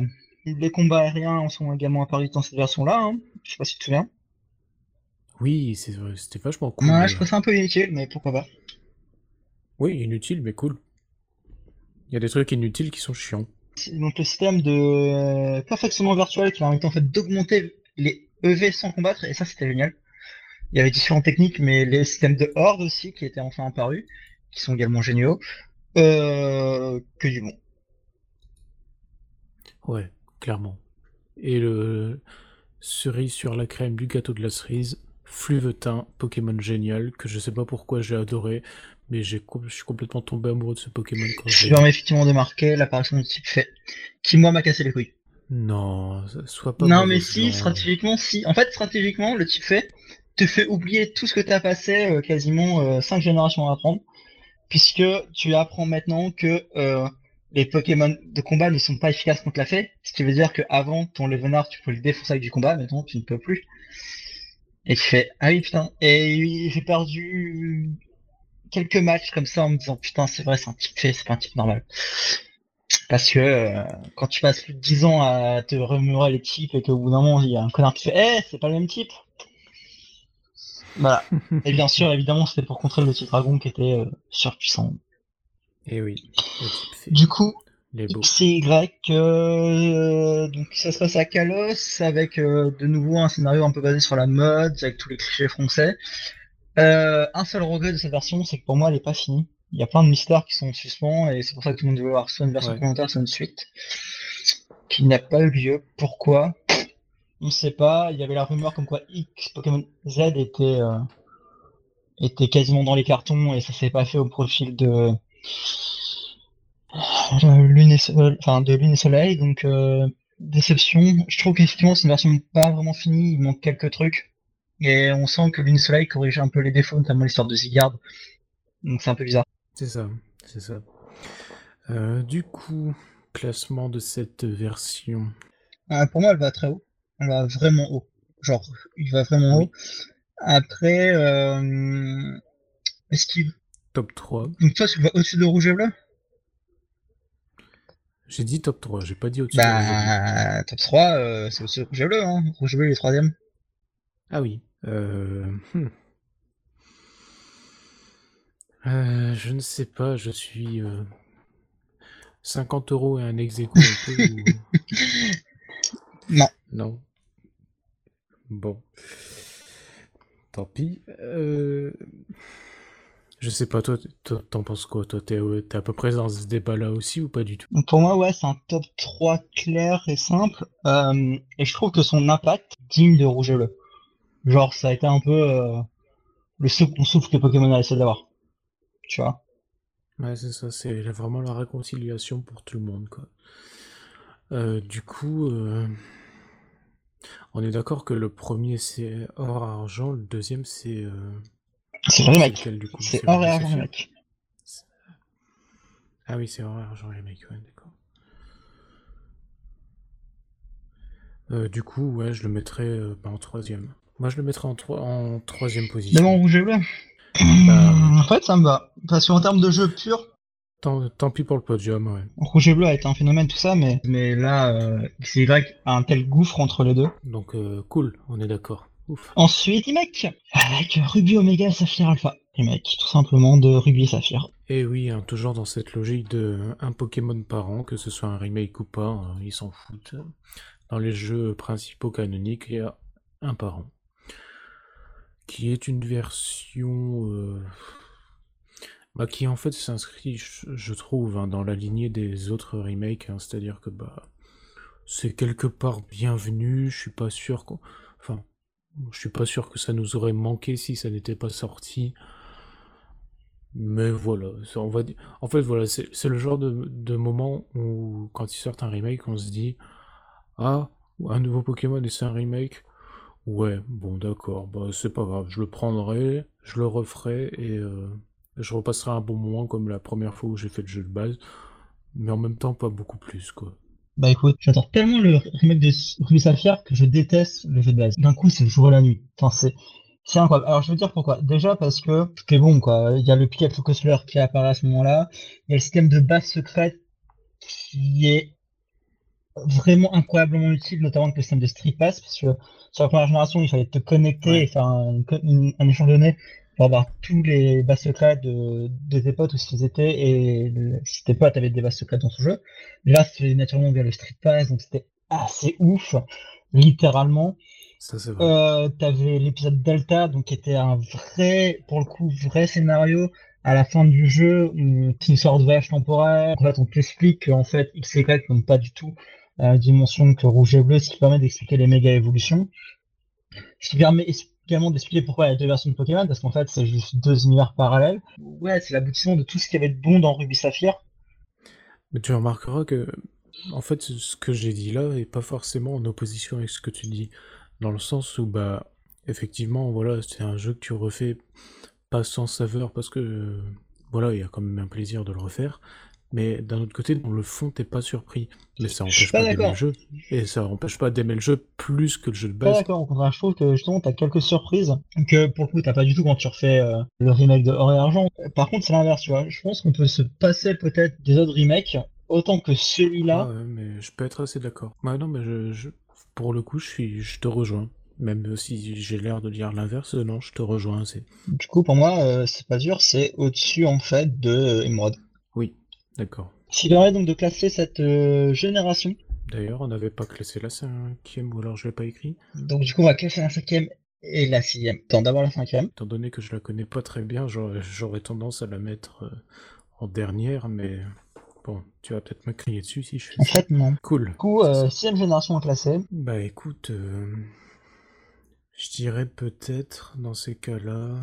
Les combats aériens en sont également apparus dans cette version-là, hein. je sais pas si tu te souviens. Oui, c'était vachement cool. Ouais, mais- je trouve ça un peu inutile, mais pourquoi pas. Oui, inutile, mais cool. Il y a des trucs inutiles qui sont chiants. Donc le système de euh, perfectionnement virtuel qui permettait en fait d'augmenter les EV sans combattre, et ça c'était génial. Il y avait différentes techniques, mais les systèmes de horde aussi qui étaient enfin apparus, qui sont également géniaux. Euh, que du bon. Ouais, clairement. Et le cerise sur la crème du gâteau de la cerise, Fluvetin, Pokémon génial, que je sais pas pourquoi j'ai adoré, mais je suis complètement tombé amoureux de ce Pokémon quand Je permets effectivement de marquer l'apparition du type fait, qui moi m'a cassé les couilles. Non, sois pas Non mais si, stratégiquement si. En fait, stratégiquement, le type fait te fait oublier tout ce que t'as passé euh, quasiment 5 générations à apprendre, puisque tu apprends maintenant que euh, les Pokémon de combat ne sont pas efficaces contre la fée, ce qui veut dire qu'avant, ton Levenard, tu peux le défoncer avec du combat, maintenant tu ne peux plus. Et tu fais, ah oui putain, et j'ai perdu quelques matchs comme ça en me disant, putain c'est vrai, c'est un type fait, c'est pas un type normal. Parce que euh, quand tu passes plus de 10 ans à te remémorer les types et qu'au bout d'un moment il y a un connard qui fait Eh, c'est pas le même type Voilà. Et bien sûr, évidemment, c'était pour contrer le petit dragon qui était euh, surpuissant. Et Eh oui. Du coup, Les beaux. XY, euh, donc ça se passe à Kalos avec euh, de nouveau un scénario un peu basé sur la mode, avec tous les clichés français. Euh, un seul regret de cette version, c'est que pour moi elle est pas finie. Il y a plein de mystères qui sont en suspens et c'est pour ça que tout le monde veut voir soit une version Ouais. complémentaire, soit une suite. Qui n'a pas eu lieu. Pourquoi? On ne sait pas. Il y avait la rumeur comme quoi X Pokémon Z était, euh, était quasiment dans les cartons et ça s'est pas fait au profil de Lune et, Sol- enfin, de Lune et Soleil. Donc euh, déception. Je trouve qu'effectivement c'est une version pas vraiment finie. Il manque quelques trucs. Et on sent que Lune Soleil corrige un peu les défauts, notamment l'histoire de Zygarde. Donc c'est un peu bizarre. C'est ça, c'est ça. Euh, du coup, classement de cette version. Euh, pour moi, elle va très haut. Elle va vraiment haut. Genre, il va vraiment Oui. haut. Après, euh... esquive. Top 3. Donc toi, tu vas au-dessus de rouge et bleu? J'ai dit top 3, j'ai pas dit au-dessus. de Rouge et Bleu. Bah, top 3, euh, c'est au-dessus de rouge et bleu. Hein. Rouge et bleu, il est troisième. Ah oui. Euh... hmm. Euh, je ne sais pas, je suis 50 euros et un ex aequo un peu, ou... Non. Non. Bon. Tant pis. Euh... Je sais pas, toi, t'en penses quoi? Toi, t'es à peu près dans ce débat-là aussi ou pas du tout? Pour moi, ouais, c'est un top 3 clair et simple. Euh, et je trouve que son impact digne de Rouge et Bleu. Genre, ça a été un peu euh, le second souffle que Pokémon a essayé d'avoir. Tu vois? Ouais, c'est ça, c'est vraiment la réconciliation pour tout le monde, quoi. Euh, du coup, on est d'accord que le premier c'est or argent, le deuxième c'est. C'est remake. C'est or et argent remake. Ah oui, c'est or et argent remake, ouais, d'accord. du coup, ouais, je le mettrais en troisième. Moi, je le mettrais en, en troisième position. Même en rouge et bleu bah, En fait, ça me va. Parce qu'en termes de jeu pur. Tant, pis pour le podium, ouais. Rouge et bleu a été un phénomène, tout ça, mais, mais là, euh, c'est vrai qu'il a un tel gouffre entre les deux. Donc, euh, cool, on est d'accord. Ensuite, remake avec Ruby Omega Saphir Alpha. Remake, tout simplement, de Ruby et Saphir. Et oui, hein, toujours dans cette logique de un Pokémon par an, que ce soit un remake ou pas, hein, ils s'en foutent. Dans les jeux principaux canoniques, il y a un par an qui est une version euh, bah, qui en fait s'inscrit, je, trouve, hein, dans la lignée des autres remakes, hein. c'est-à-dire que bah c'est quelque part bienvenu. Je suis pas sûr, je suis pas sûr que ça nous aurait manqué si ça n'était pas sorti. Mais voilà, on va. En fait, voilà, c'est le genre de, de moment où, quand ils sortent un remake, on se dit Ah, un nouveau Pokémon et c'est un remake. Ouais, bon d'accord, bah c'est pas grave, je le prendrai, je le referai et euh, je repasserai un bon moment comme la première fois où j'ai fait le jeu de base, mais en même temps pas beaucoup plus quoi. Bah écoute, j'adore tellement le remake de Ruby Sapphire que je déteste le jeu de base. D'un coup, c'est le jour et la nuit. Enfin, c'est incroyable. Alors je veux dire pourquoi. Déjà parce que tout bon quoi. Il y a le Pikachu Cosler qui apparaît à ce moment-là. Il y a le système de base secrète qui est vraiment incroyablement utile, notamment avec le système de Street Pass, parce que sur la première génération, il fallait te connecter et faire un, échange de données pour avoir tous les bases secrètes de, tes potes où ils étaient et si tes potes avaient des bases secrètes dans ce jeu. Là, c'est naturellement via le Street Pass, donc c'était assez ouf, littéralement. Ça, c'est vrai. Euh, t'avais l'épisode Delta, donc qui était un vrai, pour le coup, vrai scénario à la fin du jeu, une, une sorte de voyage temporaire. En fait, on t'explique qu'en fait, X et Y n'ont pas du tout la dimension que rouge et bleu, ce qui permet d'expliquer les méga évolutions. Ce qui permet également d'expliquer pourquoi il y a deux versions de Pokémon, parce qu'en fait, c'est juste deux univers parallèles. Ouais, c'est l'aboutissement de tout ce qui avait de bon dans Ruby Saphir. Mais tu remarqueras que, en fait, ce que j'ai dit là est pas forcément en opposition avec ce que tu dis. Dans le sens où, bah, effectivement, voilà, c'est un jeu que tu refais pas sans saveur, parce que, voilà, il y a quand même un plaisir de le refaire. Mais d'un autre côté, dans le fond, t'es pas surpris. Mais ça empêche pas, d'aimer le jeu. Et ça empêche pas d'aimer le jeu plus que le jeu de base. d'accord, au contraire, je trouve que justement, t'as quelques surprises que pour le coup, t'as pas du tout quand tu refais euh, le remake de Or et Argent. Par contre, c'est l'inverse, tu vois. Je pense qu'on peut se passer peut-être des autres remakes autant que celui-là. Ah ouais, mais je peux être assez d'accord. Ouais, non, mais je, pour le coup, je, suis, je te rejoins. Même si j'ai l'air de dire l'inverse, non, je te rejoins assez. Du coup, pour moi, euh, c'est pas dur, c'est au-dessus en fait de euh, Emerald. D'accord. Qui permet donc de classer cette euh, génération. D'ailleurs, on n'avait pas classé la cinquième, ou alors je l'ai pas écrit. Donc du coup, on va classer la cinquième et la sixième. Attends, d'abord la cinquième. Étant donné que je la connais pas très bien, j'aurais tendance à la mettre euh, en dernière, mais bon, tu vas peut-être me crier dessus si je fais En fait, non. Cool. Du coup, euh, sixième génération à classer. Bah écoute, je dirais peut-être dans ces cas-là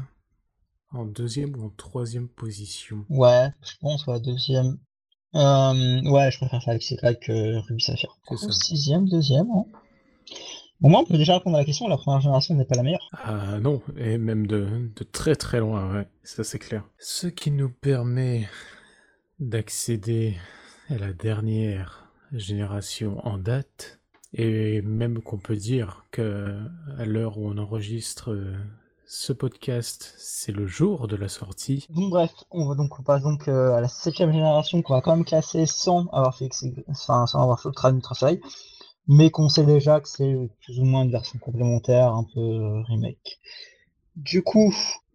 en deuxième ou en troisième position? Ouais, je pense, ouais, deuxième. Euh, ouais, je préfère faire avec Secret que Ruby Saphir. Sixième, deuxième. Hein. Au moins, on peut déjà répondre à la question, la première génération n'est pas la meilleure. Ah non, et même de, de très très loin, ouais, ça c'est clair. Ce qui nous permet d'accéder à la dernière génération en date, et même qu'on peut dire que à l'heure où on enregistre ce podcast, c'est le jour de la sortie. Donc bref, on va donc on passe donc euh, à la septième génération qu'on va quand même classer sans avoir fait enfin, sans avoir fait le travail mais qu'on sait déjà que c'est plus ou moins une version complémentaire, un peu euh, remake. Du coup,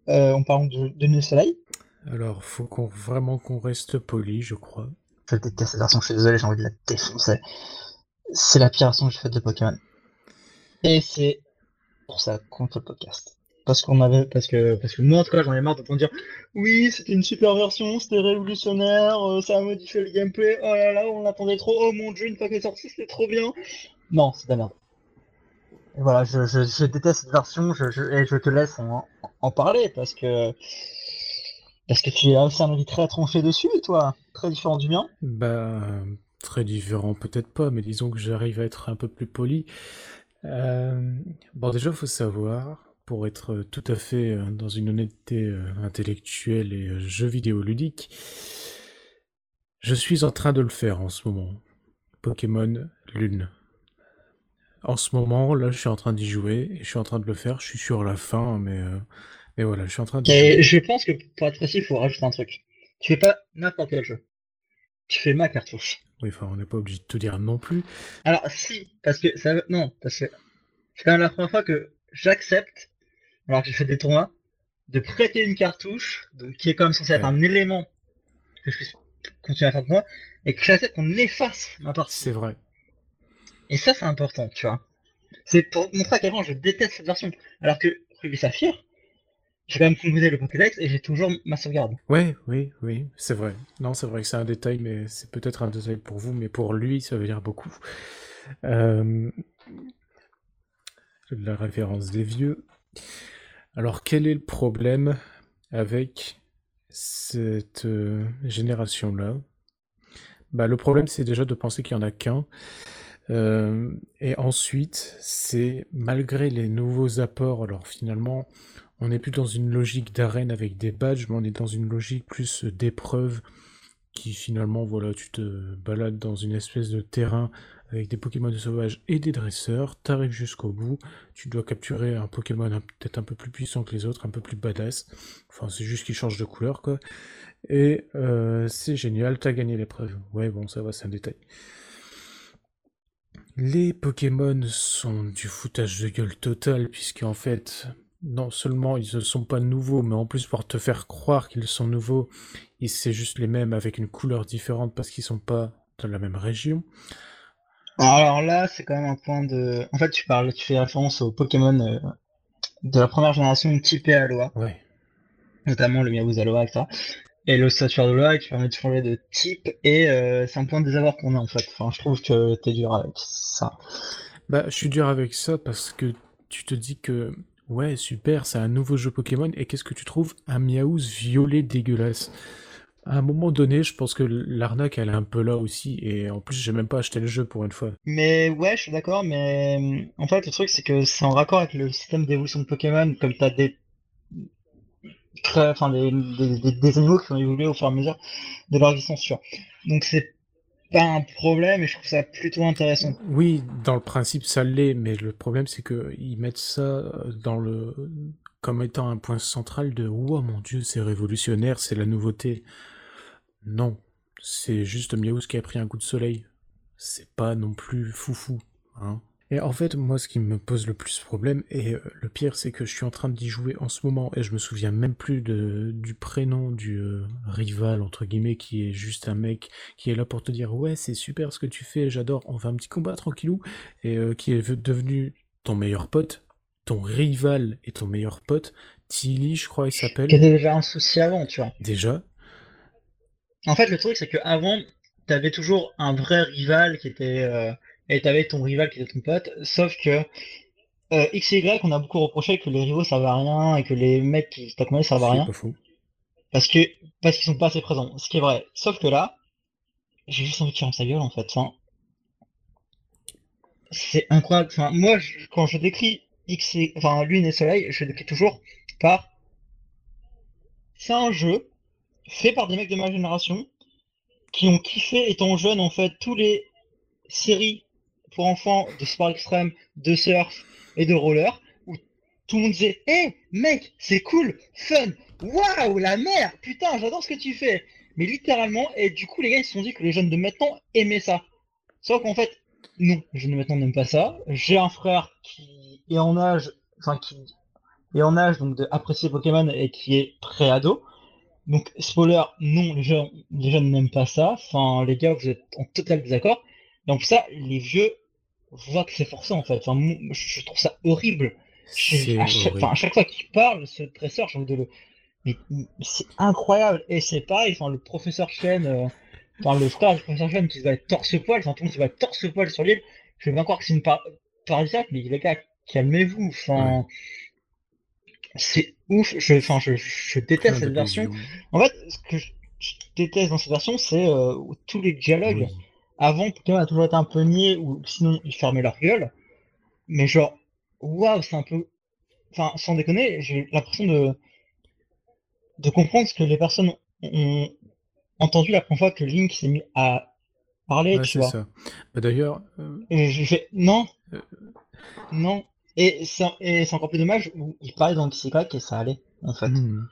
euh, on parle de, de Soleil. Alors, faut qu'on vraiment qu'on reste poli, je crois. Je déteste cette version, je suis désolé, j'ai envie de la défoncer. C'est la pire version que j'ai faite de Pokémon. Et c'est pour ça contre le podcast. Parce qu'on avait, parce que, parce que moi en tout cas j'en ai marre d'entendre dire oui c'était une super version, c'était révolutionnaire, euh, ça a modifié le gameplay, oh là là on l'attendait trop, oh mon dieu une fois qu'elle est sortie c'était trop bien. Non c'est de merde. Voilà je, je, déteste cette version je, je, et je te laisse en, en parler parce que parce que tu as aussi un avis très tranché dessus toi, très différent du mien. Bah très différent peut-être pas mais disons que j'arrive à être un peu plus poli. Euh, bon, déjà, faut savoir, pour être tout à fait euh, dans une honnêteté euh, intellectuelle et jeu vidéo ludique, je suis en train de le faire en ce moment. Pokémon Lune. En ce moment, là, je suis en train d'y jouer et je suis en train de le faire. Je suis sur la fin, mais, mais voilà, je suis en train de. Et je pense que pour être précis, il faut rajouter un truc. Tu fais pas n'importe quel jeu. Tu fais ma cartouche. Oui, enfin, on n'est pas obligé de tout dire non plus. Alors, si, parce que ça. Non, parce que c'est quand même la première fois que j'accepte, alors que j'ai fait des tournois, de prêter une cartouche, donc, qui est comme censé être un élément que je puisse continuer à faire de moi, et que j'accepte qu'on efface ma partie. C'est vrai. Et ça, c'est important, tu vois. C'est pour montrer à quel point je déteste cette version. Alors que Ruby Saphir, j'ai quand même composé le Pokédex et j'ai toujours ma sauvegarde. Ouais, oui, oui, c'est vrai. Non, c'est vrai que c'est un détail, mais c'est peut-être un détail pour vous, mais pour lui, ça veut dire beaucoup. Euh... La référence des vieux. Alors, quel est le problème avec cette euh, génération-là? Bah, Le problème, c'est déjà de penser qu'il n'y en a qu'un. Euh, et ensuite, c'est malgré les nouveaux apports, alors finalement, on n'est plus dans une logique d'arène avec des badges, mais on est dans une logique plus d'épreuve qui finalement, voilà, tu te balades dans une espèce de terrain avec des Pokémon de sauvage et des dresseurs, t'arrives jusqu'au bout, tu dois capturer un Pokémon peut-être un peu plus puissant que les autres, un peu plus badass, enfin c'est juste qu'il change de couleur quoi, et euh, c'est génial, t'as gagné l'épreuve. Ouais bon ça va, c'est un détail. Les Pokémon sont du foutage de gueule total, puisque en fait, non seulement ils ne sont pas nouveaux, mais en plus pour te faire croire qu'ils sont nouveaux, c'est juste les mêmes avec une couleur différente parce qu'ils sont pas dans la même région. Alors là, c'est quand même un point de. En fait, tu parles, tu fais référence aux Pokémon euh, de la première génération typé Aloha. Ouais. Notamment le Miaouz Aloha, etc. Et le Statue Aloha qui permet de changer de type. Et euh, c'est un point de désaccord qu'on a en fait. Enfin, je trouve que t'es dur avec ça. Bah, je suis dur avec ça parce que tu te dis que Ouais, super, c'est un nouveau jeu Pokémon. Et qu'est-ce que tu trouves? Un Miaouz violet dégueulasse. À un moment donné, je pense que l'arnaque, elle est un peu là aussi. Et en plus, j'ai même pas acheté le jeu pour une fois. Mais ouais, je suis d'accord. Mais euh, en fait, le truc, c'est que c'est en raccord avec le système d'évolution de Pokémon. Comme t'as des. Enfin, des, des, des, animaux qui ont évolué au fur et à mesure de leur existence, tu vois. Donc c'est pas un problème et je trouve ça plutôt intéressant. Oui, dans le principe ça l'est, mais le problème c'est que ils mettent ça dans le comme étant un point central de oh mon dieu c'est révolutionnaire, c'est la nouveauté. Non, c'est juste Miaouz qui a pris un coup de soleil. C'est pas non plus foufou, hein. Et en fait, moi, ce qui me pose le plus problème, et euh, le pire, c'est que je suis en train d'y jouer en ce moment, et je me souviens même plus de, du prénom du euh, rival, entre guillemets, qui est juste un mec qui est là pour te dire Ouais, c'est super ce que tu fais, j'adore, on fait un petit combat tranquillou, et euh, qui est devenu ton meilleur pote, ton rival et ton meilleur pote, Tilly, je crois, il s'appelle. Qui était déjà un souci avant, tu vois. Déjà. En fait, le truc, c'est qu'avant, t'avais toujours un vrai rival qui était et t'avais ton rival qui était ton pote, sauf que euh, X et Y, on a beaucoup reproché que les rivaux servent à rien et que les mecs qui se servent à rien. Pas fou. Parce que parce qu'ils sont pas assez présents, ce qui est vrai. Sauf que là, j'ai juste envie de tirer sa gueule en fait. c'est incroyable. Enfin, moi, quand je décris X et... enfin Lune et Soleil, je décris toujours par c'est un jeu fait par des mecs de ma génération qui ont kiffé étant jeunes en fait tous les séries pour enfants de sport extrême, de surf et de roller, où tout le monde disait Hé, mec, c'est cool, fun, waouh, la mer, putain, j'adore ce que tu fais. Mais littéralement, et du coup, les gars, ils se sont dit que les jeunes de maintenant aimaient ça. Sauf qu'en fait, non, les jeunes de maintenant n'aiment pas ça. J'ai un frère qui est en âge, enfin, qui est en âge donc d'apprécier Pokémon et qui est pré-ado. Donc, spoiler, non, les gens, les jeunes n'aiment pas ça. Enfin, les gars, vous êtes en total désaccord. Plus, ça, les vieux voient que c'est forcé, en fait. Enfin, je trouve ça horrible. Je- C'est à, chaque, horrible. à chaque fois qu'il parle, ce dresseur, j'ai envie de le. Mais c'est incroyable. Et c'est pareil, enfin, le professeur Chen, euh, enfin, le frère du professeur Chen qui va être torse-poil, enfin, tout le monde qui va être torse-poil sur l'île. Je vais bien croire que c'est une par mais les gars, calmez-vous. Enfin, c'est ouf. Je, enfin, je, je Plein déteste cette version. En fait, ce que je, je déteste dans cette version, c'est euh, tous les dialogues. Oui. Avant, Pokémon a toujours été un peu niais, ou sinon ils fermaient leur gueule. Mais genre, waouh, c'est un peu. Enfin, sans déconner, j'ai l'impression de de comprendre ce que les personnes ont entendu la première fois que Link s'est mis à parler, Ouais, tu c'est vois. ça. Bah, D'ailleurs, euh, non, Euh. non. Et c'est encore plus dommage il parlait dans le et ça allait, en fait. hmm.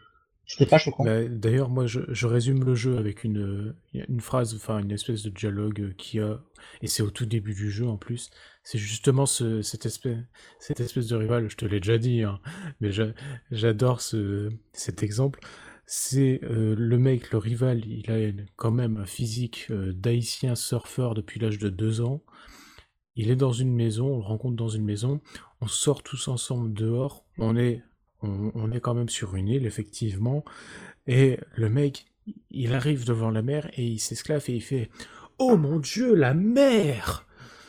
C'était pas choquant. Bah, D'ailleurs, moi, je, je résume le jeu avec une, une phrase, enfin une espèce de dialogue qui a, et c'est au tout début du jeu en plus. C'est justement ce, cette espèce, cette espèce de rival. Je te l'ai déjà dit, hein, mais j'a- j'adore ce, cet exemple. C'est euh, le mec, le rival, il a quand même un physique euh, d'haïtien surfeur depuis l'âge de deux ans. Il est dans une maison, on le rencontre dans une maison, on sort tous ensemble dehors, on est, on, on est quand même sur une île, effectivement, et le mec, il arrive devant la mer et il s'esclave et il fait Oh mon Dieu, la mer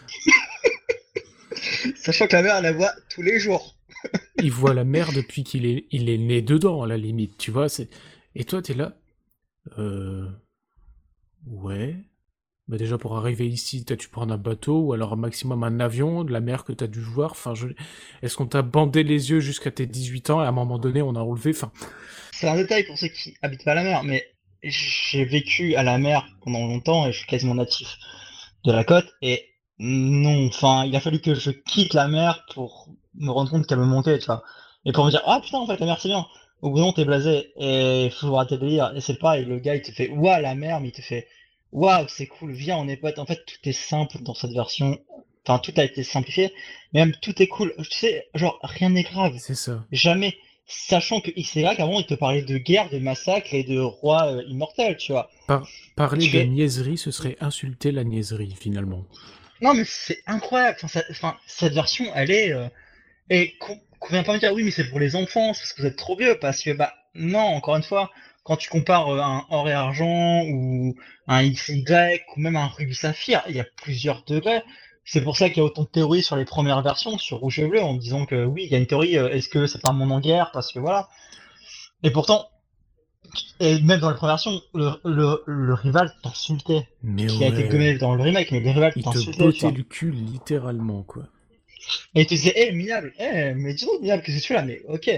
Sachant que la mère elle la voit tous les jours. Il voit la mer depuis qu'il est, il est né dedans, à la limite, tu vois. c'est- Et toi, t'es là Euh. Ouais. Bah déjà, pour arriver ici, t'as dû prendre un bateau ou alors maximum un avion, de la mer que t'as dû voir. Enfin, je... Est-ce qu'on t'a bandé les yeux jusqu'à tes 18 ans et à un moment donné, on a relevé Enfin, C'est un détail pour ceux qui habitent pas à la mer, mais j'ai vécu à la mer pendant longtemps et je suis quasiment natif de la côte. Et non, enfin, il a fallu que je quitte la mer pour me rendre compte qu'elle me manquait, tu vois. Et pour me dire, ah putain, en fait, la mer c'est bien. Au bout d'un t'es blasé et faut voir tes délires. Et c'est pareil, le gars il te fait, ouah, la mer, mais il te fait, waouh, c'est cool, viens, on est potes. En fait, tout est simple dans cette version. Enfin, tout a été simplifié. Mais même tout est cool. Tu sais, genre, rien n'est grave. c'est ça. Jamais. Sachant que XY, avant, il te parlait de guerre, de massacre et de roi euh, immortel, tu vois. Parler Tu de fais- niaiserie, ce serait insulter la niaiserie, finalement. Non, mais c'est incroyable. Enfin, ça- enfin, cette version, elle est. euh, Et qu'on vient pas me dire, oui, mais c'est pour les enfants, c'est parce que vous êtes trop vieux. Parce que, bah, non, encore une fois, quand tu compares euh, un or et argent ou un XY ou même un rubis saphir, il y a plusieurs degrés. C'est pour ça qu'il y a autant de théories sur les premières versions, sur rouge et bleu, en disant que oui, il y a une théorie, euh, est-ce que c'est pas un monde en guerre? Parce que voilà. Et pourtant, et même dans les premières versions, le, le, le rival t'insultait. Mais Qui a été ouais, gommé dans le remake, mais le rival il te le cul, littéralement, quoi. Et il te disait, hé, minable, hé, mais dis donc, minable, que tu fais là? Mais ok.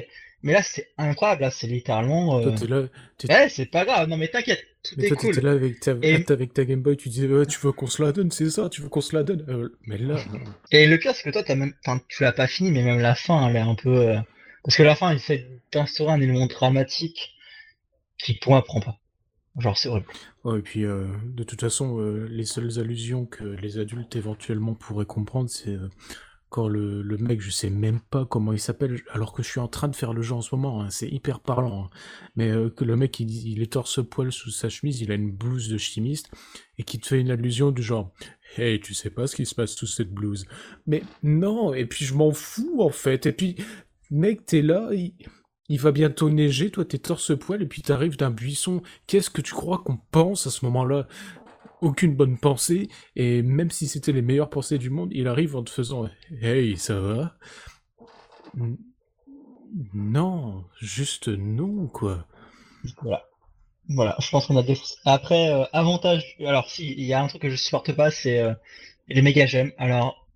Mais là, c'est incroyable, là, c'est littéralement. Euh... là, Eh, c'est pas grave, non, mais t'inquiète, tout mais est toi, cool. t'étais là avec ta, Et- avec ta Game Boy, tu disais, tu veux qu'on se la donne, c'est ça, tu veux qu'on se la donne. Euh, mais là. Et le pire, c'est que toi, t'as même. Enfin, tu l'as pas fini, mais même la fin, elle est un peu. euh, Parce que la fin, il essaie d'instaurer un élément dramatique qui, pour moi, prend pas. Genre, c'est horrible. Ouais, et puis, euh, de toute façon, les seules allusions que les adultes éventuellement pourraient comprendre, c'est quand le, mec, je sais même pas comment il s'appelle, alors que je suis en train de faire le jeu en ce moment, hein, c'est hyper parlant, hein. mais euh, que le mec, il, il est torse-poil sous sa chemise, il a une blouse de chimiste, et qui te fait une allusion du genre « Hey, tu sais pas ce qui se passe sous cette blouse ?» Mais non, et puis je m'en fous, en fait, et puis, mec, t'es là, il... Il va bientôt neiger, toi t'es torse-poil et puis t'arrives d'un buisson. Qu'est-ce que tu crois qu'on pense à ce moment-là? Aucune bonne pensée, et même si c'était les meilleures pensées du monde, il arrive en te faisant Hey, ça va? Non, juste non, quoi. Voilà. Voilà, je pense qu'on a des. Après, euh, avantage. Alors, si, il y a un truc que je supporte pas, c'est euh, les méga gemmes. Alors.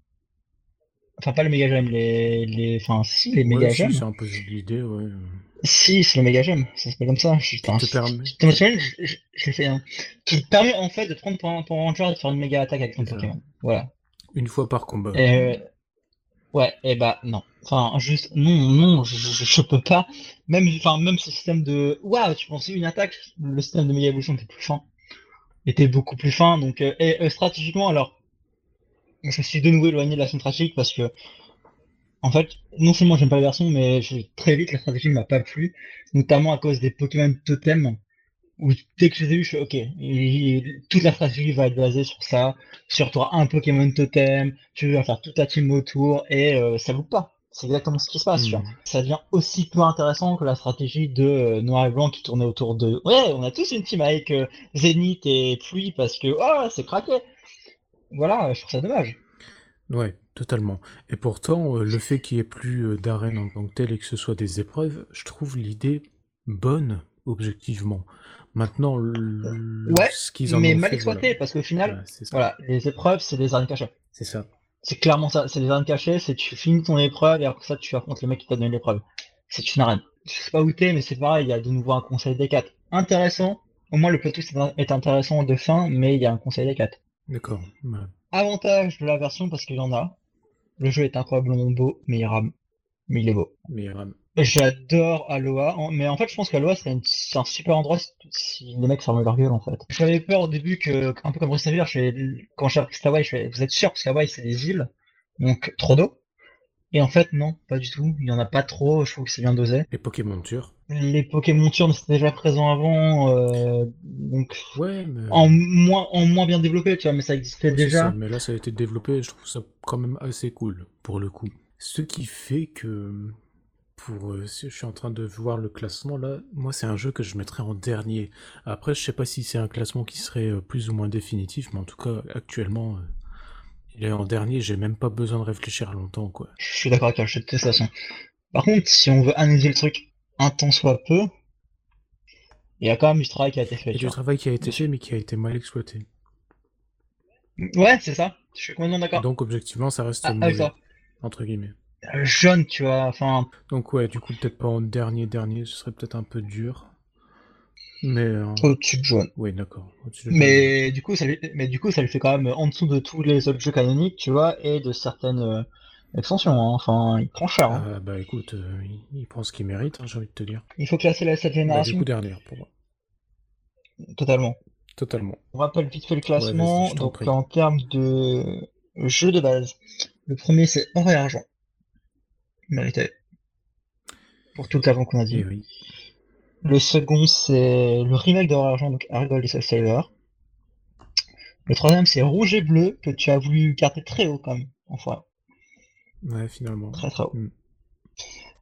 Enfin, pas les méga gemmes, les. les... Enfin, si, les méga Ouais, si, gemmes. c'est un peu l'idée, ouais. Si, c'est le méga gemme, ça s'appelle comme ça. Je, putain, je- je- je- l'ai fait. Hein. Qui te permet en fait de prendre pour un, pour un ranger et de faire une méga attaque avec ton. Pokémon. Voilà. Une fois par combat. Et, euh, ouais, et bah non. Enfin, juste non, non, je, je, je peux pas. Même, enfin, même ce système de. Waouh, tu pensais une attaque, le système de méga évolution était plus fin. Était beaucoup plus fin. Donc, euh, et euh, stratégiquement, alors, je me suis de nouveau éloigné de la stratégique parce que, en fait, non seulement j'aime pas la version, mais je- très vite la stratégie m'a pas plu, notamment à cause des Pokémon totems où dès que je les ai vus, je suis ok, et- toute la stratégie va être basée sur ça, sur toi un Pokémon totem, tu vas faire toute ta team autour, et euh, ça loupe pas. C'est exactement ce qui se passe, tu vois. Hmm. Ça devient aussi peu intéressant que la stratégie de euh, Noir et Blanc qui tournait autour de ouais, on a tous une team avec euh, Zénith et Pluie parce que oh, c'est craqué. Voilà, je trouve ça dommage. Ouais, totalement. Et pourtant, euh, le fait qu'il n'y ait plus euh, d'arène en tant que telle et que ce soit des épreuves, je trouve l'idée bonne, objectivement. Maintenant, le- Ouais, ce qu'ils en mais ont mal fait, exploité voilà. parce qu'au final, Ouais, voilà, les épreuves c'est des arènes cachées. C'est ça. C'est clairement ça, c'est des arènes cachées, c'est tu finis ton épreuve et après ça tu affrontes le mec qui t'a donné l'épreuve. C'est une arène. Je sais pas où t'es, mais c'est pareil, il y a de nouveau un conseil des 4. Intéressant, au moins le twist est intéressant de fin, mais il y a un conseil des 4. D'accord. Ouais. Avantage de la version parce qu'il y en a. Le jeu est incroyablement beau, mais il rame. Mais il est beau. Mais euh, J'adore Aloha, mais en fait je pense qu'Aloha c'est un super endroit si, les mecs ferment leur gueule en fait. J'avais peur au début que, un peu comme Bruce quand j'ai appris Hawaï, je fais, vous êtes sûr parce qu'Hawaï c'est des îles, donc trop d'eau. Et en fait non, pas du tout, il y en a pas trop, je trouve que c'est bien dosé. les Pokémon Tour? Les Pokémon turnes c'était déjà présent avant, euh, donc Ouais, mais. en moins, en moins bien développé, tu vois, mais ça existait Ouais, déjà. ça, mais là, ça a été développé et je trouve ça quand même assez cool, pour le coup. Ce qui fait que, pour, euh, si je suis en train de voir le classement là, moi c'est un jeu que je mettrais en dernier. Après, je sais pas si c'est un classement qui serait euh, plus ou moins définitif, mais en tout cas, actuellement, il est en dernier, j'ai même pas besoin de réfléchir longtemps, quoi. Je suis d'accord avec toi, je te laisse la façon. Par contre, si on veut analyser le truc un tant soit peu, il y a quand même du travail qui a été fait. Et du travail qui a été fait, mais qui a été mal exploité. Ouais, c'est ça. Je suis complètement d'accord. Donc, objectivement, ça reste Ah, mauvais, entre guillemets. Euh, Jaune, tu vois, enfin, Donc, ouais, du coup, peut-être pas en dernier, dernier, ce serait peut-être un peu dur. Mais, euh, au-dessus de jaune. oui, d'accord. Mais du coup, ça lui, mais du coup, ça lui fait quand même en dessous de tous les autres jeux canoniques, tu vois, et de certaines extensions. hein. Enfin, il prend cher. hein. Ah, bah écoute, euh, il, prend ce qu'il mérite, hein, j'ai envie de te dire. Il faut classer la cette Bah, du génération coup, dernière pour moi. totalement. Totalement. On rappelle vite fait le classement. donc prie. en termes de jeux de base, le premier c'est Or et Argent. Mérité. Pour tout le avant qu'on a dit. Et oui. Le second, c'est le remake d'Or et Argent, donc Argol et Soul Sailor. Le troisième, c'est Rouge et Bleu, que tu as voulu garder très haut quand même, enfin, Ouais, finalement. très très haut. Mm.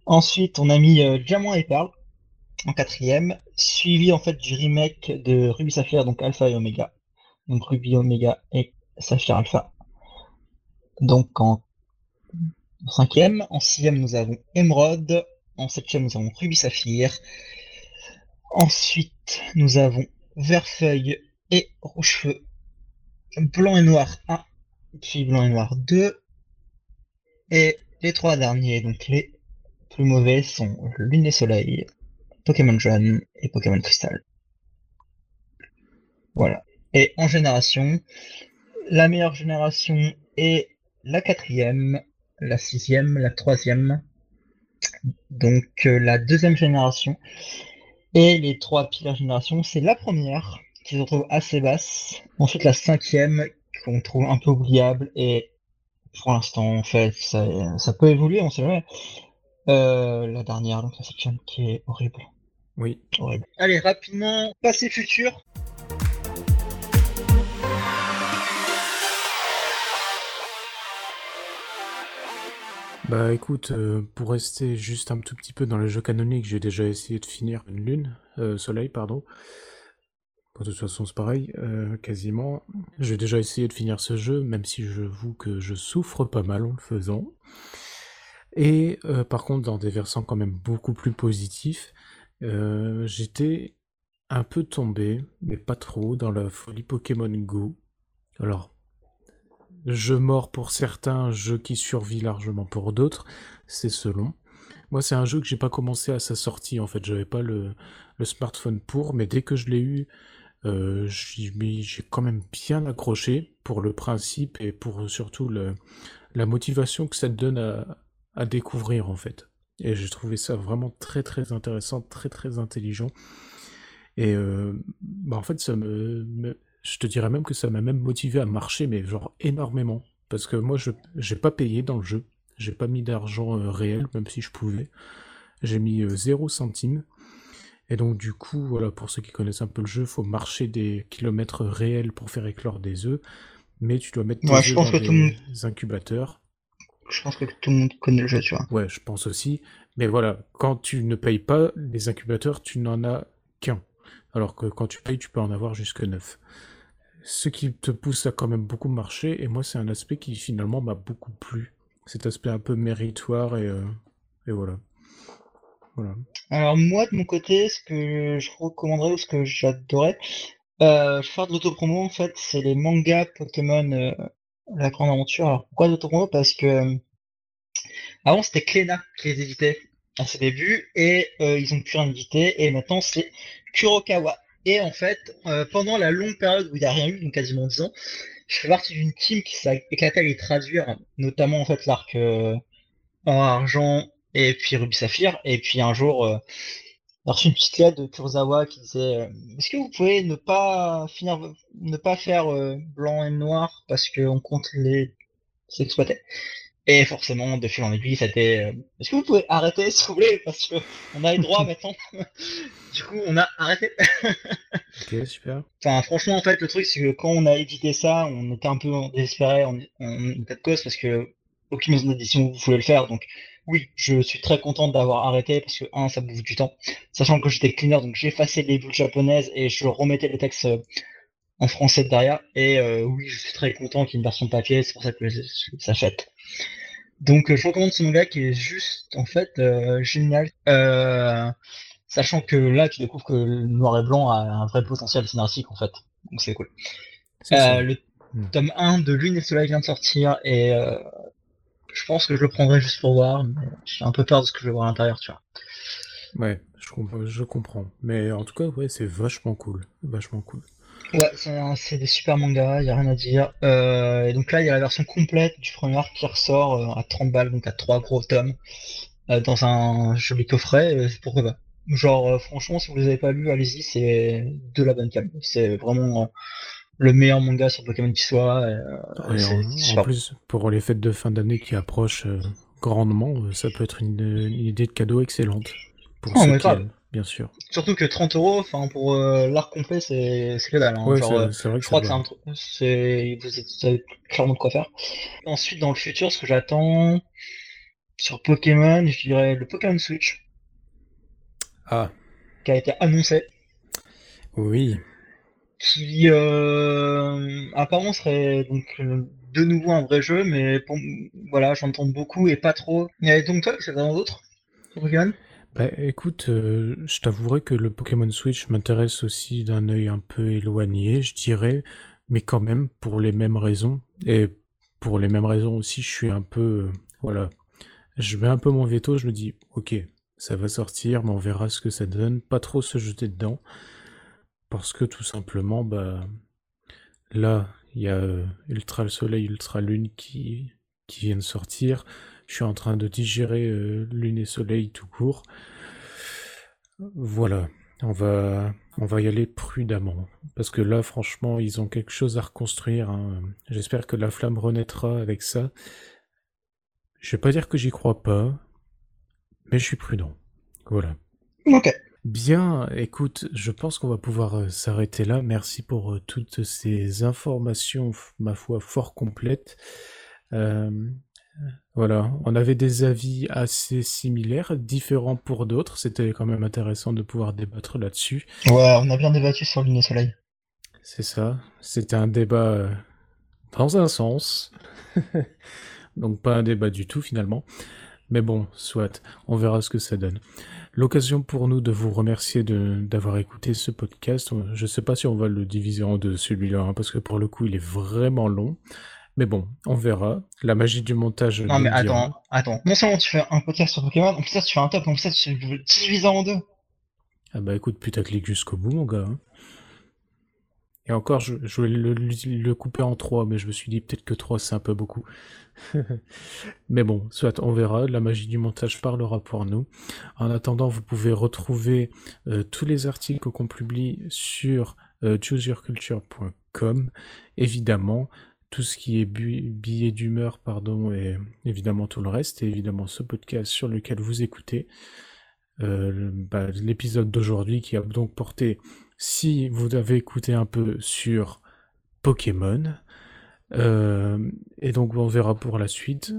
Ensuite, on a mis euh, Diamant et Perle en quatrième, suivi en fait du remake de Ruby Saphir, donc Alpha et Omega. Donc Ruby Omega et Saphir Alpha. Donc en cinquième, en sixième, nous avons Emerald, en septième, nous avons Ruby Saphir. Ensuite, nous avons Verfeuille et Rouge-Feu. Blanc et Noir 1, puis Blanc et Noir 2. Et les trois derniers, donc les plus mauvais, sont Lune et Soleil, Pokémon Jaune et Pokémon Crystal. Voilà. Et en génération, la meilleure génération est la quatrième, la sixième, la troisième, donc euh, la deuxième génération. Et les trois pires générations, c'est la première, qui se retrouve assez basse. Ensuite, la cinquième, qu'on trouve un peu oubliable. Et pour l'instant, en fait, ça, ça peut évoluer, on sait jamais. Euh, la dernière, donc la septième, qui est horrible. Oui. horrible. Allez, rapidement, passé futur. Bah écoute, euh, pour rester juste un tout petit peu dans les jeux canoniques, j'ai déjà essayé de finir une lune, euh, soleil, pardon. De toute façon, c'est pareil, euh, quasiment. J'ai déjà essayé de finir ce jeu, même si j'avoue que je souffre pas mal en le faisant. Et euh, par contre, dans des versants quand même beaucoup plus positifs, euh, j'étais un peu tombé, mais pas trop, dans la folie Pokémon Go. Alors, jeu mort pour certains, jeu qui survit largement pour d'autres, c'est selon. Moi, c'est un jeu que j'ai pas commencé à sa sortie, en fait, j'avais pas le, le smartphone pour, mais dès que je l'ai eu, euh, j'ai quand même bien accroché pour le principe et pour surtout la motivation que ça te donne à, découvrir, en fait. Et j'ai trouvé ça vraiment très très intéressant, très très intelligent. Et euh, bah, en fait, je te dirais même que ça m'a même motivé à marcher, mais genre énormément. Parce que moi, je j'ai pas payé dans le jeu. J'ai pas mis d'argent euh, réel, même si je pouvais. J'ai mis euh, 0 centime. Et donc du coup, voilà, pour ceux qui connaissent un peu le jeu, faut marcher des kilomètres réels pour faire éclore des œufs, mais tu dois mettre tes œufs dans des incubateurs. Je pense que tout le monde connaît le jeu, tu vois. Ouais, je pense aussi. Mais voilà, quand tu ne payes pas les incubateurs, tu n'en as qu'un. Alors que quand tu payes, tu peux en avoir jusque neuf. Ce qui te pousse à quand même beaucoup marcher, et moi c'est un aspect qui finalement m'a beaucoup plu. Cet aspect un peu méritoire et, euh, et voilà. Alors moi de mon côté, ce que je recommanderais ou ce que j'adorais, euh, faire de l'autopromo en fait, c'est les mangas Pokémon euh, La Grande Aventure. Alors pourquoi l'autopromo? Parce que euh, avant c'était Kléna qui les éditait à ses débuts et ils ont pu en éditer et maintenant c'est Kurokawa. Et en fait, pendant la longue période où il n'y a rien eu, donc quasiment 10 ans, je fais partie d'une team qui s'est éclatée à les traduire, notamment en fait l'arc en argent et puis Ruby Saphir. Et puis un jour, euh, j'ai reçu une petite lettre de Kurosawa qui disait euh, Est-ce que vous pouvez ne pas finir, ne pas faire euh, blanc et noir parce qu'on compte les exploiter? Et forcément, de fil en aiguille, c'était Est-ce que vous pouvez arrêter s'il vous plaît Parce qu'on a les droits maintenant. du coup, on a arrêté. ok, super. Enfin, franchement, en fait, le truc, c'est que quand on a édité ça, on était un peu désespéré en, en état de cause parce que aucune maison d'édition vous pouvait le faire. Donc, oui, je suis très content d'avoir arrêté parce que, un, ça bouffe du temps. Sachant que j'étais cleaner, donc j'effaçais les bulles japonaises et je remettais les textes euh, en français derrière. Et euh, oui, je suis très content qu'il y ait une version papier, c'est pour ça que je s'achète. Donc, euh, je recommande ce manga qui est juste, en fait, génial. sachant que là, tu découvres que le noir et blanc a un vrai potentiel scénaristique, en fait. Donc, c'est cool. le hmm. tome 1 de Lune et Soleil vient de sortir et je pense que je le prendrai juste pour voir, mais j'ai un peu peur de ce que je vais voir à l'intérieur, tu vois. Ouais, je, je comprends. Mais en tout cas, ouais, c'est vachement cool. Vachement cool. Ouais, c'est des super mangas, il a rien à dire. Euh, et donc là, il y a la version complète du premier arc qui ressort euh, à 30 balles, donc à 3 gros tomes, euh, dans un joli coffret, pourquoi pas. Genre, franchement, si vous les avez pas lus, allez-y, c'est de la bonne cam. C'est vraiment le meilleur manga sur Pokémon qui soit. Euh, en, plus, pour les fêtes de fin d'année qui approchent euh, grandement, euh, ça peut être une, idée de cadeau excellente. Pour oh, ceux qui aiment, bien sûr. Surtout que 30 euros, pour l'art complet, c'est que dalle. Hein. je crois que c'est un truc. Vous avez clairement de quoi faire. Ensuite, dans le futur, ce que j'attends sur Pokémon, je dirais le Pokémon Switch. Ah. Qui a été annoncé. Oui qui euh, apparemment serait donc euh, de nouveau un vrai jeu, mais voilà, j'entends beaucoup et pas trop. Et donc toi, c'est dans d'autres Pokémon bah, écoute, euh, je t'avouerai que le Pokémon Switch m'intéresse aussi d'un œil un peu éloigné, je dirais, mais quand même pour les mêmes raisons. Et pour les mêmes raisons aussi, je suis un peu, voilà, je mets un peu mon veto, je me dis, ok, ça va sortir, mais on verra ce que ça donne, pas trop se jeter dedans. Parce que tout simplement, bah, là, il y a euh, Ultra le Soleil, Ultra Lune qui, qui viennent sortir. Je suis en train de digérer euh, Lune et Soleil tout court. Voilà, on va, on va y aller prudemment. Parce que là, franchement, ils ont quelque chose à reconstruire. Hein. J'espère que la flamme renaîtra avec ça. Je vais pas dire que j'y crois pas, mais je suis prudent. Voilà. Ok. Bien, écoute, je pense qu'on va pouvoir euh, s'arrêter là. Merci pour euh, toutes ces informations, ma foi, fort complètes. Euh, voilà, on avait des avis assez similaires, différents pour d'autres. C'était quand même intéressant de pouvoir débattre là-dessus. Ouais, on a bien débattu sur Lune et Soleil. C'est ça. C'était un débat dans un sens. Donc pas un débat du tout finalement. Mais bon, soit, on verra ce que ça donne l'occasion pour nous de vous remercier d'avoir écouté ce podcast. Je ne sais pas si on va le diviser en deux, celui-là, hein, parce que pour le coup, il est vraiment long. Mais bon, on verra. La magie du montage. Non, mais attends, attends. Non seulement tu fais un podcast sur Pokémon, en plus, ça, tu fais un top, en plus, ça, tu divises en deux. Ah bah écoute, putaclic jusqu'au bout, mon gars. Hein. Et encore, je, voulais le, couper en trois, mais je me suis dit peut-être que trois, c'est un peu beaucoup. Mais bon, soit on verra, la magie du montage parlera pour nous. En attendant, vous pouvez retrouver euh, tous les articles qu'on publie sur euh, chooseyourculture.com. Évidemment, tout ce qui est billet d'humeur, pardon, et évidemment tout le reste, et évidemment ce podcast sur lequel vous écoutez. bah, l'épisode d'aujourd'hui qui a donc porté, si vous avez écouté un peu sur Pokémon. et donc on verra pour la suite.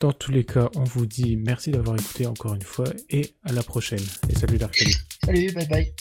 Dans tous les cas, on vous dit merci d'avoir écouté encore une fois et à la prochaine. Et salut Darkali. Salut, bye bye.